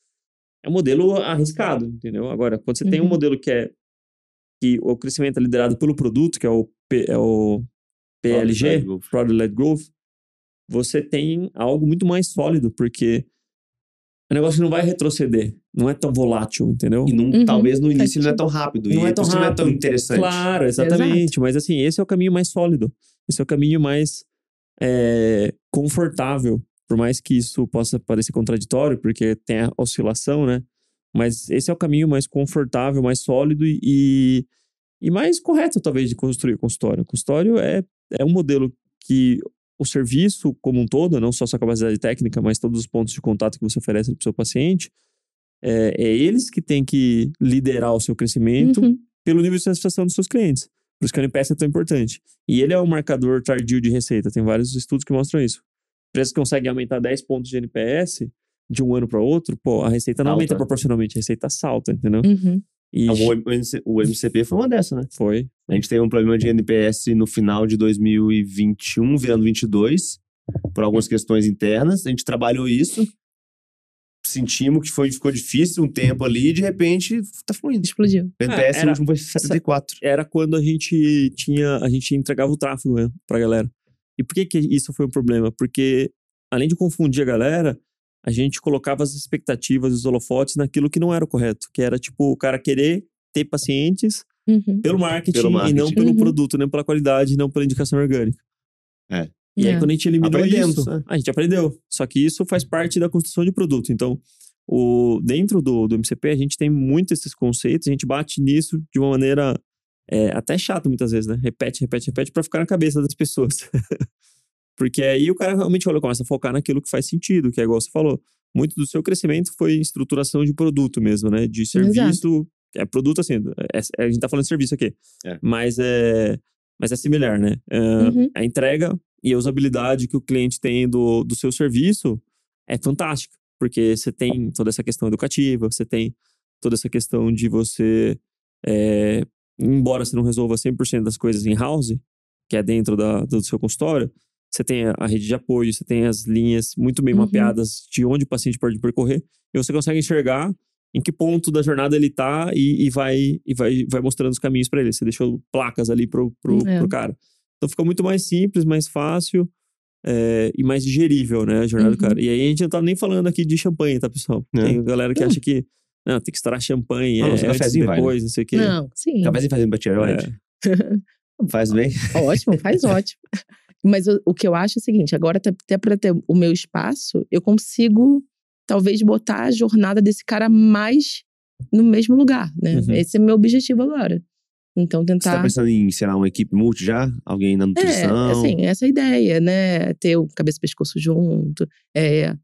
é um modelo arriscado, entendeu? Agora, quando você tem um Uhum. modelo que é que o crescimento é liderado pelo produto, que é o, P- é o PLG. Product Led Growth, você tem algo muito mais sólido, porque o negócio não vai retroceder, não é tão volátil, entendeu? E não, Uhum, talvez no início ele não é tão rápido. Não e é tão isso não é tão rápido. interessante. Claro, exatamente. Mas assim, esse é o caminho mais sólido. Esse é o caminho mais é, confortável. Por mais que isso possa parecer contraditório, porque tem a oscilação, né? Mas esse é o caminho mais confortável, mais sólido e, e mais correto, talvez, de construir o consultório. O consultório é, é um modelo que o serviço como um todo, não só sua capacidade técnica, mas todos os pontos de contato que você oferece para o seu paciente, é, é eles que têm que liderar o seu crescimento Uhum. pelo nível de satisfação dos seus clientes. Por isso que o NPS é tão importante. E ele é um marcador tardio de receita. Tem vários estudos que mostram isso. Empresas que conseguem aumentar 10 pontos de NPS de um ano para outro, pô, a receita não Salta. aumenta proporcionalmente, a receita salta, entendeu? Uhum. E É, O, MC o MCP foi uma dessa, né? foi. A gente teve um problema de NPS no final de 2021, virando 22, por algumas questões internas. A gente trabalhou isso, sentimos que foi, ficou difícil um tempo ali, e de repente tá fluindo. Explodiu. O NPS Ah, era- último foi 74. Era quando a gente tinha, a gente entregava o tráfego né, pra galera. E por que que isso foi um problema? Porque além de confundir a galera, a gente colocava as expectativas, os holofotes naquilo que não era o correto, que era tipo o cara querer ter pacientes Uhum. pelo marketing, Pelo e marketing. não pelo Uhum. produto, nem pela qualidade, não pela indicação orgânica. E aí, É. quando a gente eliminou Aprendemos, isso, né? a gente aprendeu. Só que isso faz parte da construção de produto. Então, o, dentro do, do MCP, a gente tem muito esses conceitos, a gente bate nisso de uma maneira é, até chata muitas vezes, né? Repete, repete, repete, para ficar na cabeça das pessoas. Porque aí o cara realmente olha, começa a focar naquilo que faz sentido, que é igual você falou. Muito do seu crescimento foi estruturação de produto mesmo, né? De serviço. É produto assim, é- a gente tá falando de serviço aqui. É. Mas é. Mas é similar, né? É, Uhum. A entrega e a usabilidade que o cliente tem do, do seu serviço é fantástica. Porque você tem toda essa questão educativa, você tem toda essa questão de você. é, embora você não resolva 100% das coisas em house, que é dentro da, do seu consultório, você tem a, rede de apoio, você tem as linhas muito bem Uhum. mapeadas de onde o paciente pode percorrer, e você consegue enxergar em que ponto da jornada ele tá e, e vai e vai, vai mostrando os caminhos para ele. Você deixou placas ali pro, pro, É. pro cara. Então fica muito mais simples, mais fácil é, e mais digerível, né, a jornada do Uhum. cara. E aí a gente não tá nem falando aqui de champanhe, tá, pessoal? É. Tem galera que acha que não, tem que estourar champanhe, Não, é, antes, cafezinho vai, né? depois, não sei o quê. Não, sim. Cafézinho fazendo É. batiroide. Faz bem. Ótimo, faz ótimo. Mas o, o que eu acho é o seguinte: agora, até- até para ter o meu espaço, eu consigo talvez botar a jornada desse cara mais no mesmo lugar, né? Uhum. Esse é meu objetivo agora. Então, Você tentar. tá pensando em, sei lá, uma equipe multi já? Alguém na É, nutrição? assim, essa é a ideia, né? Ter o cabeça e pescoço junto, é,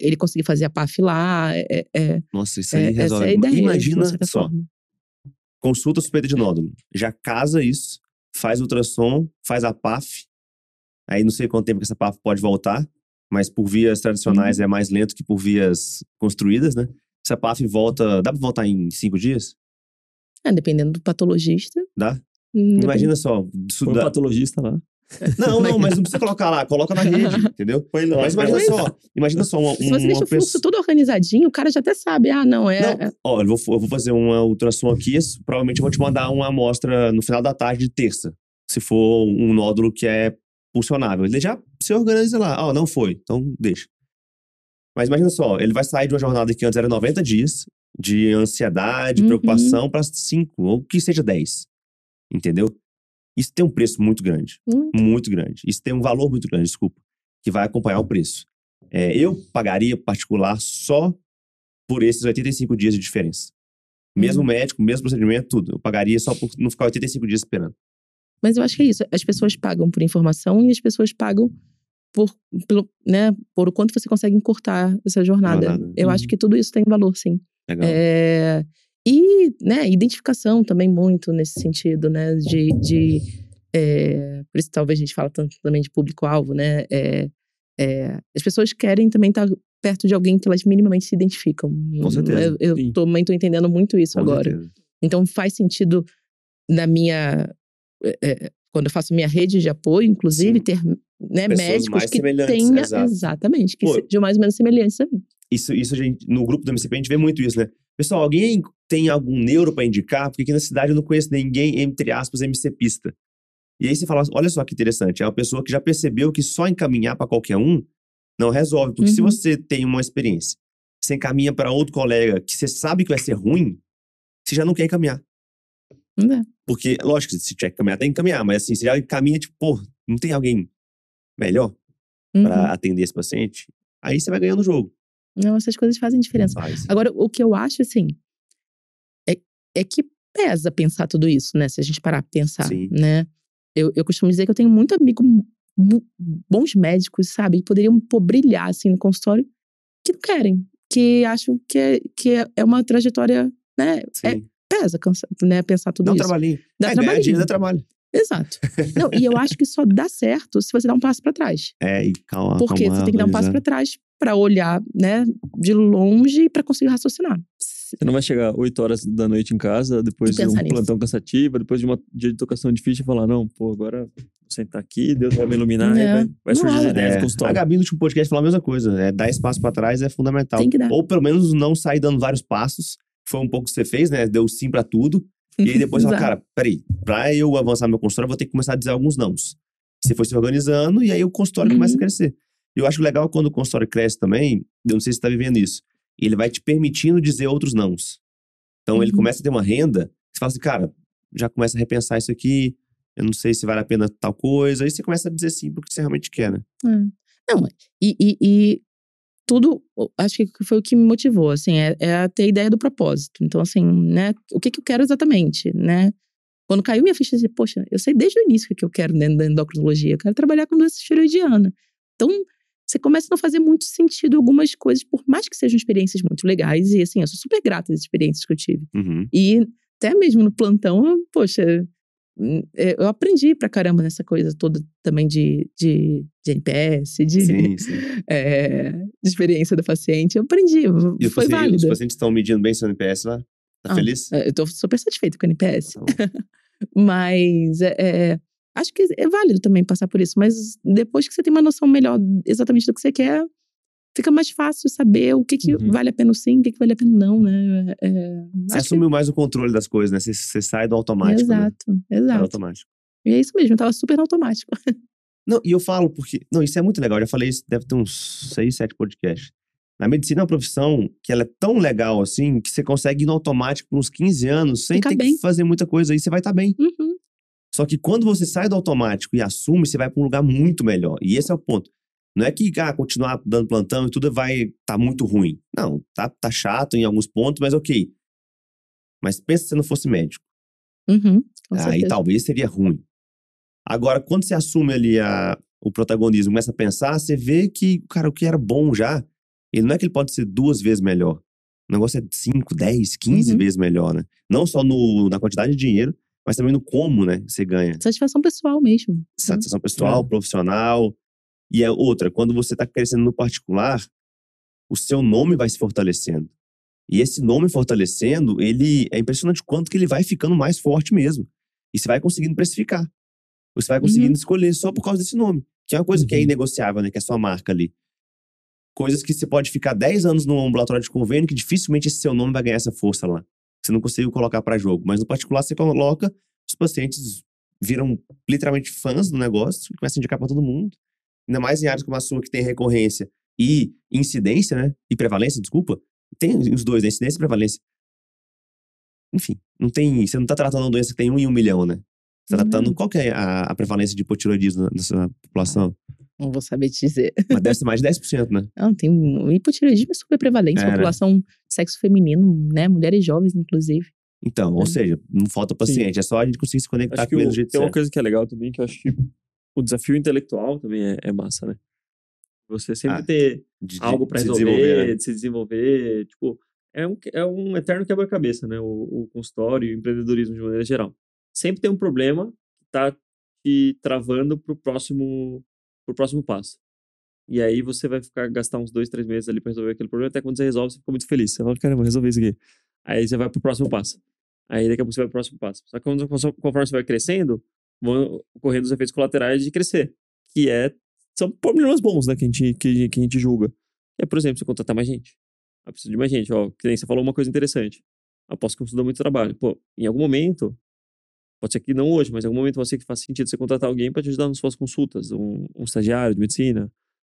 ele conseguir fazer a PAF lá, é, é, Nossa, isso aí é, essa resolve. é a ideia. Imagina só, forma. consulta suspeita de nódulo. Já casa isso, faz ultrassom, faz a PAF. Aí não sei quanto tempo que essa PAF pode voltar, mas por vias Uhum. tradicionais é mais lento que por vias construídas, né? Essa PAF volta. Dá pra voltar em cinco dias? É, dependendo do patologista. Dá? hum, depende- Imagina só. Põe um patologista lá. Não, não, mas não precisa colocar lá, coloca na rede, entendeu? Lá. Mas imagina só, imagina só uma, Se você deixa uma o fluxo pessoa. todo organizadinho, o cara já até sabe. Ah, não, é. Não, ó, eu vou, eu vou fazer uma ultrassom aqui. Provavelmente eu vou te mandar uma amostra no final da tarde de terça. Se for um nódulo que é pulsionável. Ele já se organiza lá. Ó, não foi, então deixa. Mas imagina só, ele vai sair de uma jornada que antes era 90 dias, de ansiedade, Uhum. preocupação, para 5, ou que seja 10. Entendeu? Isso tem um preço muito grande. Hum. Muito grande. Isso tem um valor muito grande, desculpa, que vai acompanhar o preço. É, eu pagaria particular só por esses 85 dias de diferença. Mesmo Uhum. médico, mesmo procedimento, tudo. Eu pagaria só por não ficar 85 dias esperando. Mas eu acho que é isso. As pessoas pagam por informação e as pessoas pagam por, pelo, né, por o quanto você consegue encurtar essa jornada. Jornada. Eu Uhum. acho que tudo isso tem valor, sim. Legal. É, e, né, identificação também muito nesse sentido, né, de... de é, por isso talvez a gente fala tanto também de público-alvo, né, é, é, as pessoas querem também estar perto de alguém que elas minimamente se identificam. Com certeza. Eu, eu também tô entendendo muito isso Com agora. certeza. Então faz sentido na minha é, é, quando eu faço minha rede de apoio, inclusive Sim. ter né, médicos mais que tenha exato. exatamente que Pô. sejam mais ou menos semelhantes a mim. Isso, isso a gente, no grupo do MCP a gente vê muito isso, né? Pessoal, alguém tem algum neuro pra indicar? Porque aqui na cidade eu não conheço ninguém, entre aspas, MCPista. E aí você fala, olha só que interessante, é uma pessoa que já percebeu que só encaminhar pra qualquer um não resolve. Porque se Uhum. você tem uma experiência, você encaminha pra outro colega que você sabe que vai ser ruim, você já não quer encaminhar. Né? Porque, lógico, se tiver que encaminhar, tem que encaminhar. Mas assim, você já encaminha, tipo, pô, não tem alguém melhor Uhum. pra atender esse paciente? Aí você vai ganhando o jogo. Não, essas coisas fazem diferença. Faz. Agora, o que eu acho, assim, é, é que pesa pensar tudo isso, né? Se a gente parar pra pensar, Sim. né? Eu, eu costumo dizer que eu tenho muito amigo, bons médicos, sabe? Que poderiam pô, brilhar, assim, no consultório, que não querem. Que acham que é, que é- é uma trajetória, né? É. pesa cansa, né? pensar tudo Dá um isso. trabalhinho. Dá é, trabalhinho. dinheiro dá trabalho. Exato. Não, e eu acho que só dá certo se você dá um passo pra trás. É, e calma, Porque calma, você tem que dar um passo pra trás pra olhar, né, de longe pra conseguir raciocinar. Você não vai chegar 8 horas da noite em casa, depois de um nisso. plantão cansativo, depois de uma dia de tocação difícil e falar, não, pô, agora vou sentar aqui, Deus vai me iluminar e É, vai, vai não surgir as ideias É, a. Gabi no último podcast falou a mesma coisa. É, dar espaço pra trás é fundamental. Tem que dar. Ou pelo menos não sair dando vários passos. Foi um pouco o que você fez, né? Deu sim pra tudo. E aí depois fala, Exato. cara, peraí, pra eu avançar meu consultório, eu vou ter que começar a dizer alguns nãos. Você foi se organizando e aí o consultório Uhum. começa a crescer. E eu acho legal quando o consultório cresce também, eu não sei se você tá vivendo isso, ele vai te permitindo dizer outros nãos. Então ele Uhum. começa a ter uma renda, você fala assim, cara, já começa a repensar isso aqui, eu não sei se vale a pena tal coisa, aí você começa a dizer sim porque você realmente quer, né? É. Não, e, e- e tudo, acho que foi o que me motivou, assim, é, é a ter a ideia do propósito. Então, assim, né, o que, que eu quero exatamente, né? Quando caiu minha ficha, eu disse, poxa, eu sei desde o início o que eu quero dentro da endocrinologia, eu quero trabalhar com doença tiroidiana. Então, você começa a não fazer muito sentido algumas coisas, por mais que sejam experiências muito legais, e assim, eu sou super grata das experiências que eu tive. Uhum. E até mesmo no plantão, poxa, eu aprendi pra caramba nessa coisa toda também de, de, de NPS, de, Sim, sim. é, de experiência do paciente. Eu aprendi, E foi pacientes, os válido. pacientes estão medindo bem seu NPS lá? Tá Ah, feliz? É, Eu tô super satisfeita com o NPS. Tá bom. Mas é, é, acho que é válido também passar por isso. Mas depois que você tem uma noção melhor exatamente do que você quer, fica mais fácil saber o que, que Uhum. vale a pena sim, o que, que vale a pena não, né? É, Você acho que- assumiu mais o controle das coisas, né? Você, você sai do automático. Né? Exato, do exato. automático. E é isso mesmo, eu tava super automático. Não, e eu falo porque. Não, isso é muito legal. Eu já falei isso, deve ter uns seis, sete podcasts. Na medicina é uma profissão que ela é tão legal assim que você consegue ir no automático por uns 15 anos sem Ficar ter bem. que fazer muita coisa aí, você vai estar bem. Uhum. Só que quando você sai do automático e assume, você vai para um lugar muito melhor. E esse é o ponto. Não é que ah, continuar dando plantão e tudo vai tá muito ruim. Não, tá, tá chato em alguns pontos, mas ok. Mas pensa se você não fosse médico. Uhum, Aí talvez seria ruim. Agora, quando você assume ali a, o protagonismo, começa a pensar, você vê que, cara, o que era bom já, ele não é que ele pode ser duas vezes melhor. O negócio é 5, 10, 15 Uhum. vezes melhor, né? Não só no, na quantidade de dinheiro, mas também no como, né? Você ganha. Satisfação pessoal mesmo. Satisfação pessoal, É. profissional. E é outra, quando você está crescendo no particular, o seu nome vai se fortalecendo. E esse nome fortalecendo, ele é impressionante o quanto que ele vai ficando mais forte mesmo. E você vai conseguindo precificar. Você vai conseguindo escolher só por causa desse nome. Que é uma coisa que é Uhum. inegociável, né? Que é a sua marca ali. Coisas que você pode ficar 10 anos no ambulatório de convênio que dificilmente esse seu nome vai ganhar essa força lá. Você não conseguiu colocar para jogo. Mas no particular, você coloca, os pacientes viram literalmente fãs do negócio e começam a indicar para todo mundo. Ainda mais em áreas como a sua, que tem recorrência e incidência, né? E prevalência, desculpa. Tem os dois, né? Incidência e prevalência. Enfim, não tem. Você não tá tratando uma doença que tem um em um milhão, né? Você tá tratando. Qual que é a, a prevalência de hipotiroidismo na- nessa população? Não vou saber te dizer. Mas deve ser mais de 10%, né? Não, tem um hipotireoidismo é super prevalente, É, né? população sexo feminino, né? Mulheres jovens, inclusive. Então, ou É. seja, não falta paciente, é só a gente conseguir se conectar Acho com que ele o- do jeito tem uma certo. coisa que é legal também, que eu acho que o desafio intelectual também é, é massa, né? Você sempre Ah, ter De- algo pra se resolver, né? de se desenvolver, tipo, é um, é um eterno quebra-cabeça, né? O, o consultório e o empreendedorismo de maneira geral. Sempre tem um problema que tá te travando pro próximo, pro próximo passo. E aí você vai ficar gastar uns dois, três meses ali pra resolver aquele problema, até quando você resolve, você fica muito feliz. Você fala, caramba, resolvi isso aqui. Aí você vai pro próximo passo. Aí daqui a pouco você vai pro próximo passo. Só que quando- conforme você vai crescendo, vão ocorrendo os efeitos colaterais de crescer. Que é, são problemas bons, né, que a gente, que, que a gente julga. É, por exemplo, você contratar mais gente. Ah, preciso de mais gente. Ó, que nem você falou uma coisa interessante. Aposto que isso dá muito trabalho. Pô, em algum momento, pode ser que não hoje, mas em algum momento pode ser que faça sentido você contratar alguém para te ajudar nas suas consultas. Um, um estagiário de medicina,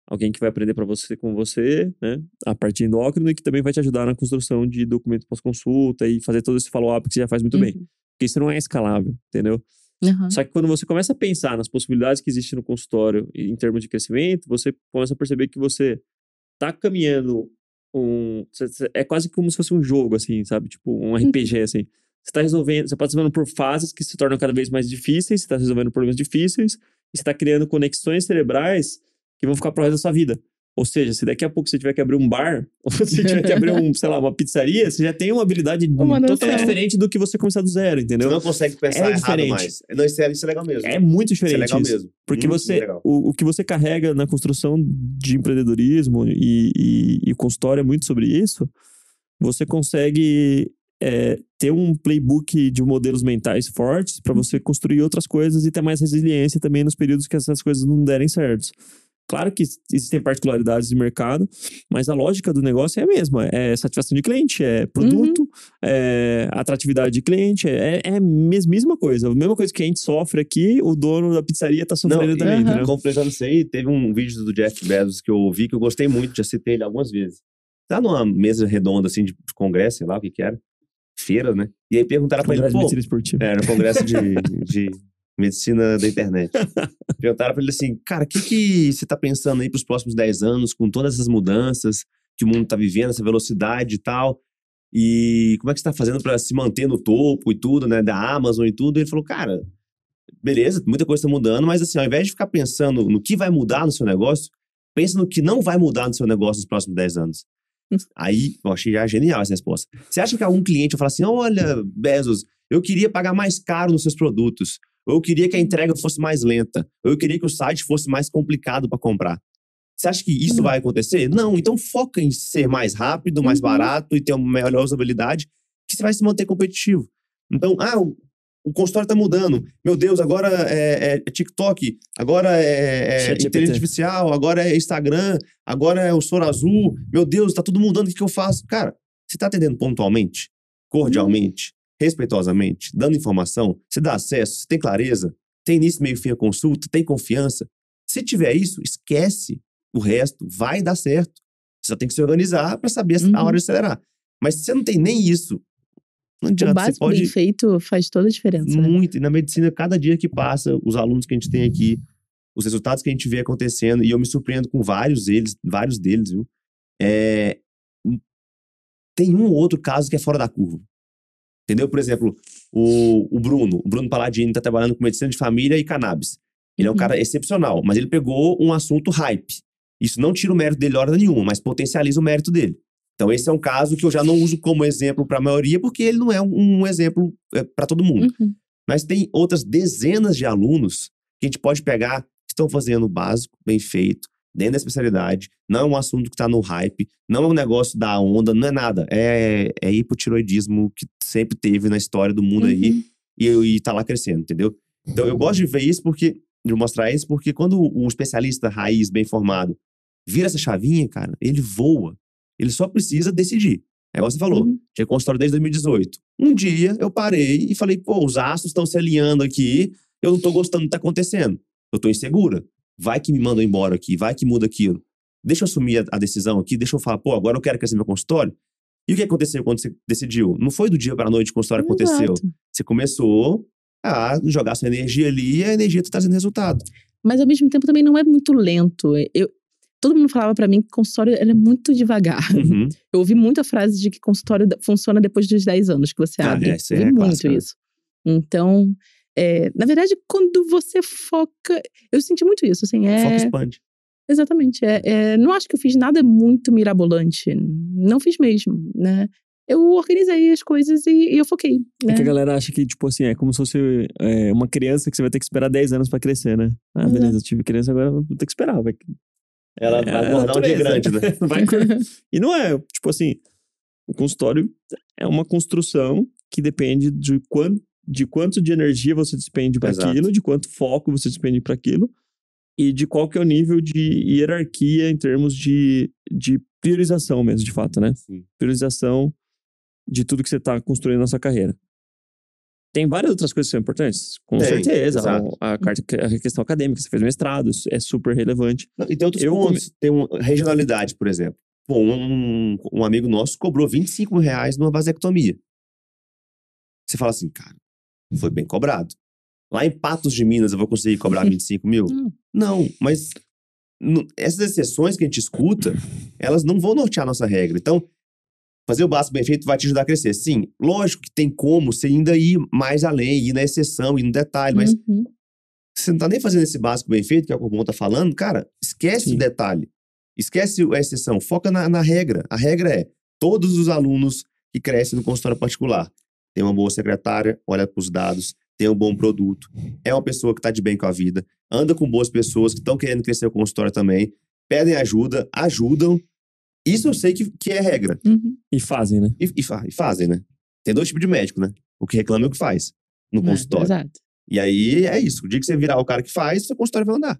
alguém que vai aprender para você com você, né, a parte endócrina e que também vai te ajudar na construção de documento pós-consulta e fazer todo esse follow-up que você já faz muito bem. Uhum. Porque isso não é escalável, entendeu? Aham. Só que quando você começa a pensar nas possibilidades que existem no consultório em termos de crescimento, você começa a perceber que você tá caminhando um. É quase como se fosse um jogo, assim, sabe? Tipo, um RPG, assim. Você tá resolvendo, você tá resolvendo por fases que se tornam cada vez mais difíceis, você tá resolvendo problemas difíceis, e você tá criando conexões cerebrais que vão ficar pro resto da sua vida. Ou seja, se daqui a pouco você tiver que abrir um bar, ou se tiver que abrir um, sei lá, uma pizzaria, você já tem uma habilidade Uma totalmente diferente do que você começar do zero, Você entendeu? não consegue pensar É errado diferente. mais. Não, isso é, isso é legal mesmo. É muito isso é diferente legal isso. mesmo. Porque Muito você, legal. o, o que você carrega na construção de empreendedorismo e, e, e consultório é muito sobre isso. Você consegue é, ter um playbook de modelos mentais fortes para você construir outras coisas e ter mais resiliência também nos períodos que essas coisas não derem certo. Claro que existem particularidades de mercado, mas a lógica do negócio é a mesma. É satisfação de cliente, é produto, é atratividade de cliente, é, é a mesmíssima coisa. A mesma coisa que a gente sofre aqui, o dono da pizzaria tá sofrendo e- também, Aham. entendeu? Completando isso aí, teve um vídeo do Jeff Bezos que eu ouvi que eu gostei muito, já citei ele algumas vezes. Tá numa mesa redonda, assim, de congresso, sei lá o que que era. Feira, né? E aí perguntaram pra ele, pô, era um congresso de, de medicina da internet. Perguntaram pra ele assim, cara, o que que você tá pensando aí pros próximos 10 anos, com todas essas mudanças que o mundo tá vivendo, essa velocidade e tal? E como é que você tá fazendo pra se manter no topo e tudo, né? Da Amazon e tudo. E ele falou, cara, beleza, muita coisa tá mudando, mas assim, ao invés de ficar pensando no que vai mudar no seu negócio, pensa no que não vai mudar no seu negócio nos próximos 10 anos. Aí, eu achei já genial essa resposta. Você acha que algum cliente vai falar assim, olha, Bezos, eu queria pagar mais caro nos seus produtos, ou eu queria que a entrega fosse mais lenta, ou eu queria que o site fosse mais complicado para comprar. Você acha que isso Não. vai acontecer? Não, então foca em ser mais rápido, mais Uhum. barato e ter uma melhor usabilidade, que você vai se manter competitivo. Então, ah, o, o consultório tá mudando. Meu Deus, agora é, é TikTok, agora é, é inteligência artificial, agora é Instagram, agora é o Soro Azul. Meu Deus, tá tudo mudando, o que, que eu faço? Cara, você tá atendendo pontualmente, cordialmente, respeitosamente, dando informação, você dá acesso, você tem clareza, tem início, meio e fim a consulta, tem confiança. Se tiver isso, esquece o resto, vai dar certo. Você só tem que se organizar para saber a Uhum. hora de acelerar. Mas se você não tem nem isso Não O adianta, você básico pode bem feito faz toda a diferença. né? muito. E na medicina, cada dia que passa, os alunos que a gente tem aqui, os resultados que a gente vê acontecendo, e eu me surpreendo com vários deles, vários deles, viu? É, tem um ou outro caso que é fora da curva. Entendeu? Por exemplo, o, o Bruno, o Bruno Paladini está trabalhando com medicina de família e cannabis. Ele é um Uhum. cara excepcional, mas ele pegou um assunto hype. Isso não tira o mérito dele hora nenhuma, mas potencializa o mérito dele. Então, esse é um caso que eu já não uso como exemplo para a maioria, porque ele não é um, um exemplo para todo mundo. Uhum. Mas tem outras dezenas de alunos que a gente pode pegar que estão fazendo o básico, bem feito, dentro da especialidade. Não é um assunto que está no hype, não é um negócio da onda, não é nada. É, é hipotiroidismo que sempre teve na história do mundo aí Uhum. e, e tá lá crescendo, entendeu? Então eu gosto de ver isso porque, de mostrar isso, porque quando o especialista raiz, bem formado, vira essa chavinha, cara, ele voa. Ele só precisa decidir. É igual você falou, Uhum. tinha consultório desde 2018. Um dia eu parei e falei, pô, os astros estão se alinhando aqui, eu não tô gostando do que tá acontecendo. Eu tô insegura. Vai que me mandam embora aqui, vai que muda aquilo. Deixa eu assumir a, a decisão aqui, deixa eu falar, pô, agora eu quero crescer meu consultório. E o que aconteceu quando você decidiu? Não foi do dia para a noite que o consultório aconteceu. Exato. Você começou a jogar sua energia ali e a energia tá trazendo resultado. Mas ao mesmo tempo também não é muito lento. Eu, todo mundo falava pra mim que consultório era muito devagar. Uhum. Eu ouvi muita frase de que consultório funciona depois dos 10 anos que você Ah, abre. é, isso Eu é ouvi muito clássico, né? isso. Então, é, na verdade, quando você foca. Eu senti muito isso, assim. É, Foco expande. Exatamente. É, é, não acho que eu fiz nada muito mirabolante. Não fiz mesmo, né? Eu organizei as coisas e, e eu foquei. É Né? que a galera acha que, tipo assim, é como se fosse é, uma criança que você vai ter que esperar 10 anos pra crescer, né? Ah, Exato. beleza, eu tive criança, agora eu vou ter que esperar. Vai... Ela É, vai é acordar um dia grande, né? Vai- E não é, tipo assim, o consultório é uma construção que depende de quanto, de quanto de energia você despende para aquilo, de quanto foco você despende para aquilo e de qual que é o nível de hierarquia em termos de, de priorização mesmo, de fato, né? Sim. Priorização de tudo que você está construindo na sua carreira. Tem várias outras coisas que são importantes, com Tem, certeza. A, a, questão acadêmica, você fez mestrado, isso é super relevante. Não, E tem outros Eu pontos. Tem um, regionalidade, por exemplo. Pô, um, um amigo nosso cobrou 25 mil reais numa vasectomia. Você fala assim, cara, foi bem cobrado. Lá em Patos de Minas eu vou conseguir cobrar 25 mil? Hum. Não, mas essas exceções que a gente escuta, elas não vão nortear a nossa regra. Então, fazer o básico bem feito vai te ajudar a crescer. Sim, lógico que tem como você ainda ir mais além, ir na exceção, ir no detalhe, mas Uhum. você não tá nem fazendo esse básico bem feito, que é o que o Bom tá falando, cara, esquece Sim. o detalhe. Esquece a exceção, foca na, na regra. A regra é, todos os alunos que crescem no consultório particular tem uma boa secretária, olha para os dados, tem um bom produto, é uma pessoa que está de bem com a vida, anda com boas pessoas que estão querendo crescer o consultório também, pedem ajuda, ajudam. Isso eu sei que, que é regra. Uhum. E fazem, né? E, e fa- e fazem, né? Tem dois tipos de médico, né? O que reclama e o que faz no É, consultório. exato. E aí é isso. O dia que você virar o cara que faz, seu consultório vai andar.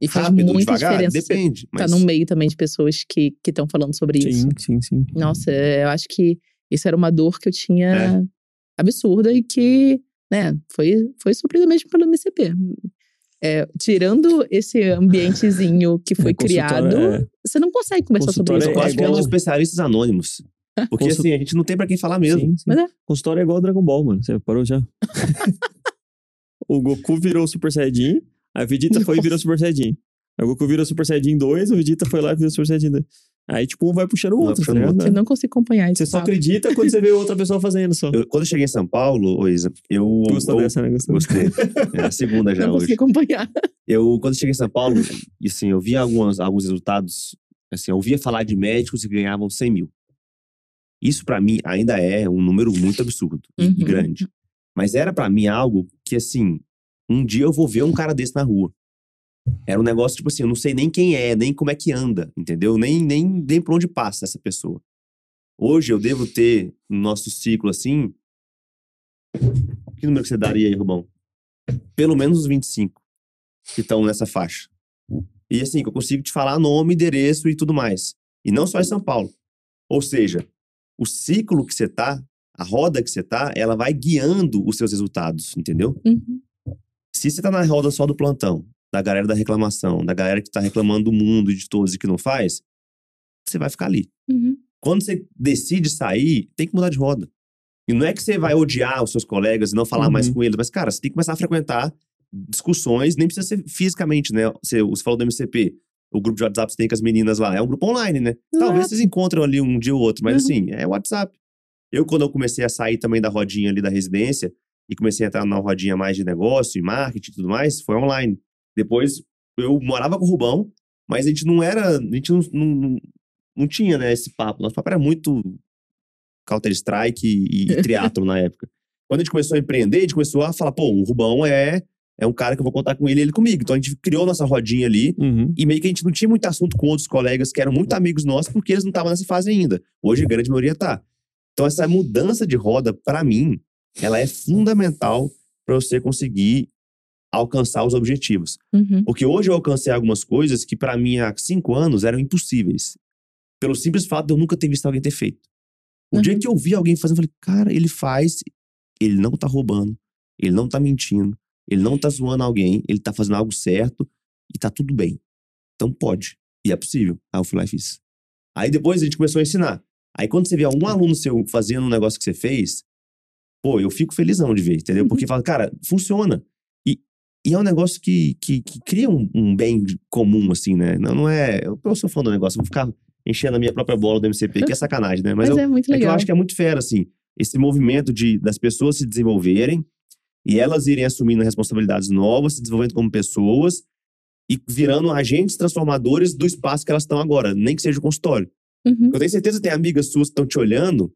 E faz Rápido, muita devagar, diferença. depende. Tá Mas no meio também de pessoas que estão falando sobre isso. Sim, sim, sim. Nossa, é, eu acho que isso era uma dor que eu tinha É. absurda e que, né, foi, foi suprida mesmo pelo MCP. É, tirando esse ambientezinho que foi É, criado, é- você não consegue conversar sobre isso. eu é gosto de igual- os especialistas anônimos. Porque Consul- assim, a gente não tem pra quem falar mesmo. Sim, sim. Mas é. Consultório é igual Dragon Ball, mano. Você parou já? o Goku virou Super Saiyajin, a Vegeta foi e virou Super Saiyajin. Aí o Goku virou Super Saiyajin 2, o Vegeta foi lá e virou Super Saiyajin 2. Aí, tipo, um vai puxando o outro, tá ligado? Eu não consigo acompanhar isso. Você só acredita quando você vê outra pessoa fazendo só. Eu- quando eu cheguei em São Paulo, ô Isa, eu. Gostou eu, dessa, né? Gostou? Gostei. É a segunda já Não hoje. consigo acompanhar. Eu, quando eu cheguei em São Paulo, e assim, eu via algumas, alguns resultados. Assim, eu ouvia falar de médicos que ganhavam 100 mil. Isso pra mim ainda é um número muito absurdo e- e Uhum. grande. Mas era pra mim algo que, assim, um dia eu vou ver um cara desse na rua. Era um negócio, tipo assim, eu não sei nem quem é, nem como é que anda, entendeu? Nem, nem, nem por onde passa essa pessoa. Hoje eu devo ter, no nosso ciclo, assim. Que número que você daria aí, Rubão? Pelo menos uns 25 que estão nessa faixa. E assim, que eu consigo te falar nome, endereço e tudo mais. E não só em São Paulo. Ou seja, o ciclo que você tá, a roda que você tá, ela vai guiando os seus resultados, entendeu? Uhum. Se você tá na roda só do plantão, da galera da reclamação, da galera que tá reclamando do mundo e de todos e que não faz, você vai ficar ali. Uhum. Quando você decide sair, tem que mudar de roda. E não é que você vai odiar os seus colegas e não falar Uhum. mais com eles, mas, cara, você tem que começar a frequentar discussões, nem precisa ser fisicamente, né? Você, você falou do MCP, o grupo de WhatsApp você tem com as meninas lá, é um grupo online, né? Talvez Exato. vocês encontram ali um dia ou outro, mas Uhum. assim, é WhatsApp. Eu, quando eu comecei a sair também da rodinha ali da residência e comecei a entrar na rodinha mais de negócio e marketing e tudo mais, foi online. Depois, eu morava com o Rubão, mas a gente não era, a gente não, não, não tinha, né, esse papo. Nosso papo era muito Counter-Strike e, e triatlo na época. Quando a gente começou a empreender, a gente começou a falar, pô, o Rubão é, é um cara que eu vou contar com ele e ele comigo. Então a gente criou nossa rodinha ali Uhum. e meio que a gente não tinha muito assunto com outros colegas que eram muito amigos nossos porque eles não estavam nessa fase ainda. Hoje a grande maioria tá. Então essa mudança de roda, pra mim, ela é fundamental para você conseguir alcançar os objetivos. Uhum. Porque hoje eu alcancei algumas coisas que pra mim há cinco anos eram impossíveis. Pelo simples fato de eu nunca ter visto alguém ter feito. O Uhum. dia que eu vi alguém fazendo, eu falei, cara, ele faz, ele não tá roubando, ele não tá mentindo, ele não tá zoando alguém, ele tá fazendo algo certo e tá tudo bem. Então pode. E é possível. Aí eu fui lá e fiz. Aí depois a gente começou a ensinar. Aí quando você vê algum aluno seu fazendo um negócio que você fez, pô, eu fico felizão de ver, entendeu? Porque fala, cara, funciona. E, é um negócio que, que, que cria um, um bem comum, assim, né? Não, não é. Eu, eu sou fã do negócio, vou ficar enchendo a minha própria bola do MCP, que é sacanagem, né? Mas, Mas, eu, é muito é que eu legal. acho que é muito fera, assim, esse movimento de, das pessoas se desenvolverem e elas irem assumindo responsabilidades novas, se desenvolvendo como pessoas e virando agentes transformadores do espaço que elas estão agora, nem que seja o consultório. Uhum. Eu tenho certeza que tem amigas suas que estão te olhando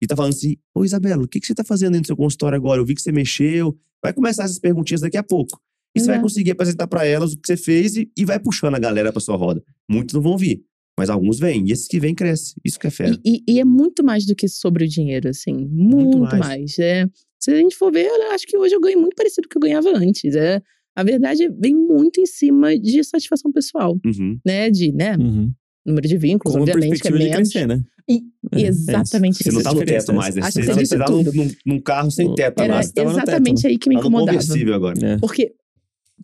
e tá falando assim: Ô Isabela, o que, que você tá fazendo aí no seu consultório agora? Eu vi que você mexeu. Vai começar essas perguntinhas daqui a pouco. E você vai Exato. conseguir apresentar para elas o que você fez e, e vai puxando a galera pra sua roda. Muitos não vão vir, mas alguns vêm. E esses que vêm, crescem. Isso que é fera. E, e- e é muito mais do que sobre o dinheiro, assim. Muito, mais. mais. É, se a gente for ver, eu acho que hoje eu ganho muito parecido com o que eu ganhava antes. É, a verdade vem muito em cima de satisfação pessoal, Uhum. né? De, né? Uhum. Número de vínculos, Com obviamente, que é perspectiva de menos. crescer, né? E- É, é isso. Exatamente Você não isso. tá no teto mais, né? Acho Você, você tá num, num- carro sem teto Era teto, exatamente aí que me Tá no incomodava. conversível agora. É. Porque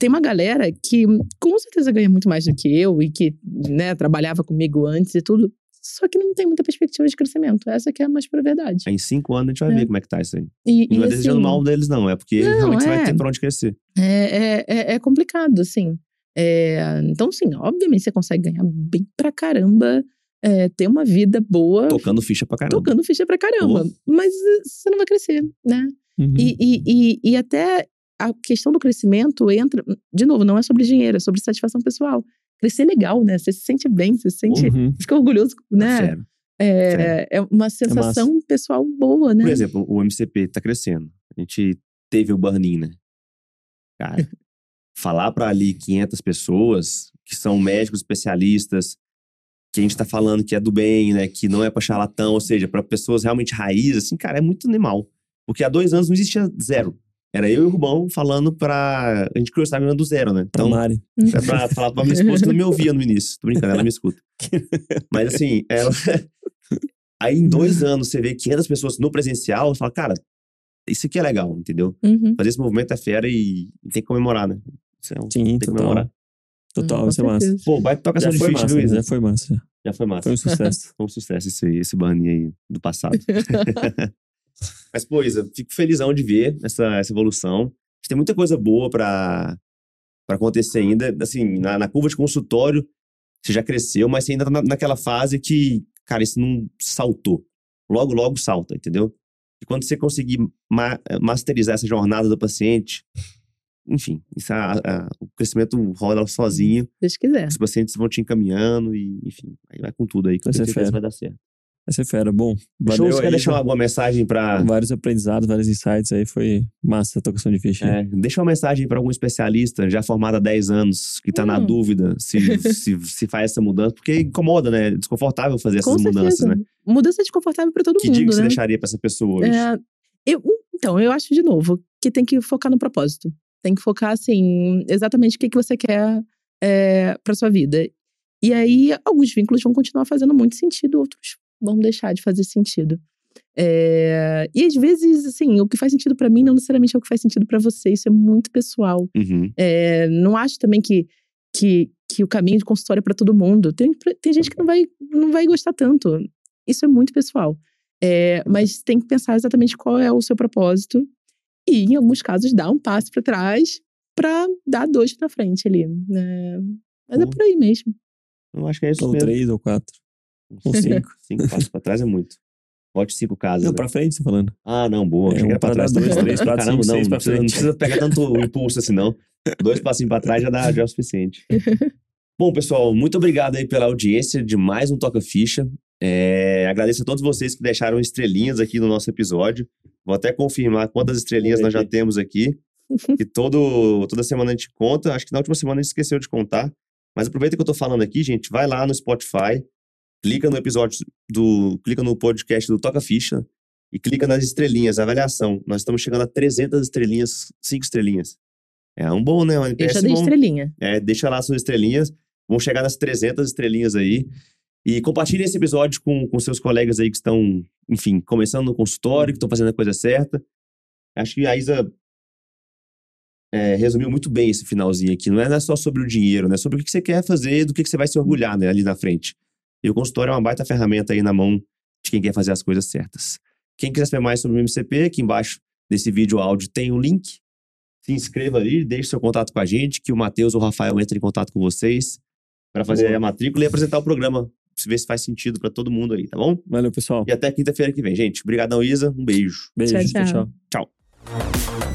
tem uma galera que com certeza ganha muito mais do que eu e que né, trabalhava comigo antes e tudo, só que não tem muita perspectiva de crescimento. Essa que é a mais pura verdade. Em cinco anos a gente vai É. ver como é que tá isso aí. E, E não é e, desejando assim, mal deles, não. É porque Não, realmente você vai é. ter pra onde crescer. É, é, é, é complicado, assim. É, então, sim, obviamente você consegue ganhar bem pra caramba, é, ter uma vida boa, Tocando ficha pra caramba. tocando ficha pra caramba. Mas eh, você não vai crescer, né? Uhum. E, e, e, e até a questão do crescimento entra, de novo, não é sobre dinheiro, é sobre satisfação pessoal. Crescer legal, né? Você se sente bem, você se sente. Uhum. Fica orgulhoso, Tá né? fera. É, é uma sensação pessoal boa, né? Por exemplo, o MCP tá crescendo. A gente teve o Burn-In, né? Cara, falar pra ali 500 pessoas que são médicos especialistas, que a gente tá falando que é do bem, né? Que não é pra charlatão, ou seja, pra pessoas realmente raiz, assim, cara, é muito animal. Porque há dois anos não existia zero. Era eu e o Rubão falando pra. A gente criou essa menina do zero, né? Pra Então, Mari. é pra falar pra minha esposa que não me ouvia no início. Tô brincando, ela me escuta. Mas assim, ela. Aí em dois anos você vê 500 pessoas no presencial, você fala, cara, isso aqui é legal, entendeu? Uhum. Fazer esse movimento é fera e, e tem que comemorar, né? Isso é um- Sim, tem que total. comemorar. Total, vai ser massa. Pô, vai tocar foi ficha, massa, viu, Isa? já foi massa. Já foi massa. Foi um sucesso. Foi um sucesso esse, esse banner aí do passado. Mas, pô, Isa, fico felizão de ver essa, essa evolução. A gente tem muita coisa boa pra, pra acontecer ainda. Assim, na, na curva de consultório, você já cresceu, mas você ainda tá na, naquela fase que, cara, isso não saltou. Logo, logo salta, entendeu? E quando você conseguir ma- masterizar essa jornada do paciente, enfim, isso, a- a- o crescimento rola sozinho. Se quiser. Os pacientes vão te encaminhando e, enfim, aí vai com tudo aí, que fera. vai dar certo. Vai ser fera. Bom, Show, valeu você quer aí. deixar alguma mensagem pra. Vários aprendizados, vários insights aí. Foi massa a tocação de ficha. É, deixa uma mensagem para algum especialista já formado há 10 anos, que tá na Hum. dúvida se, se, se faz essa mudança, porque incomoda, né? É desconfortável fazer essas Com mudanças, certeza. né? Mudança é desconfortável pra todo Que mundo, dica que você né? deixaria pra essa pessoa hoje? É, eu, então, eu acho, de novo, que tem que focar no propósito. Tem que focar, assim, exatamente o que, que você quer é, pra sua vida. E aí, alguns vínculos vão continuar fazendo muito sentido, outros vão deixar de fazer sentido. É, e às vezes, assim, o que faz sentido pra mim não necessariamente é o que faz sentido pra você. Isso é muito pessoal. Uhum. É, não acho também que, que, que o caminho de consultório é para todo mundo. Tem, tem gente que não vai, não vai gostar tanto. Isso é muito pessoal. É, mas tem que pensar exatamente qual é o seu propósito e, em alguns casos, dar um passo para trás para dar dois para frente ali. Né? Mas é por aí mesmo. Eu acho que é isso Ou mesmo. três ou quatro. Ou cinco. cinco passos pra trás é muito. Bote cinco casas. Não, né? pra frente, você falando. Ah, não, boa. É, que um pra trás. dois, três, quatro, Caramba, cinco, não, seis pra precisa, não frente. precisa pegar tanto impulso assim, não. Dois passinhos pra trás já, dá, já é o suficiente. Bom, pessoal, muito obrigado aí pela audiência de mais um Toca Ficha. É, agradeço a todos vocês que deixaram estrelinhas aqui no nosso episódio. Vou até confirmar quantas estrelinhas nós já temos aqui. Que todo, toda semana a gente conta. Acho que na última semana a gente esqueceu de contar. Mas aproveita que eu tô falando aqui, gente. Vai lá no Spotify, clica no episódio do. clica no podcast do Toca Ficha e clica nas estrelinhas, avaliação. Nós estamos chegando a 300 estrelinhas, 5 estrelinhas. É um bom, né? Um Eu já NPS dei bom. estrelinha. É, deixa lá suas estrelinhas. Vamos chegar nas 300 estrelinhas aí. E compartilhe esse episódio com, com seus colegas aí que estão, enfim, começando no consultório, que estão fazendo a coisa certa. Acho que a Isa é, resumiu muito bem esse finalzinho aqui. Não é só sobre o dinheiro, né? Sobre o que você quer fazer, do que você vai se orgulhar né, ali na frente. E o consultório é uma baita ferramenta aí na mão de quem quer fazer as coisas certas. Quem quiser saber mais sobre o MCP, aqui embaixo desse vídeo áudio tem o link. Se inscreva ali, deixe seu contato com a gente, que o Matheus ou o Rafael entrem em contato com vocês para fazer Boa. a matrícula e apresentar o programa. Pra ver se faz sentido para todo mundo aí, tá bom? Valeu, pessoal. E até quinta-feira que vem, gente. Obrigadão, Isa. Um beijo. Beijo. Tchau, tchau. tchau. Tchau.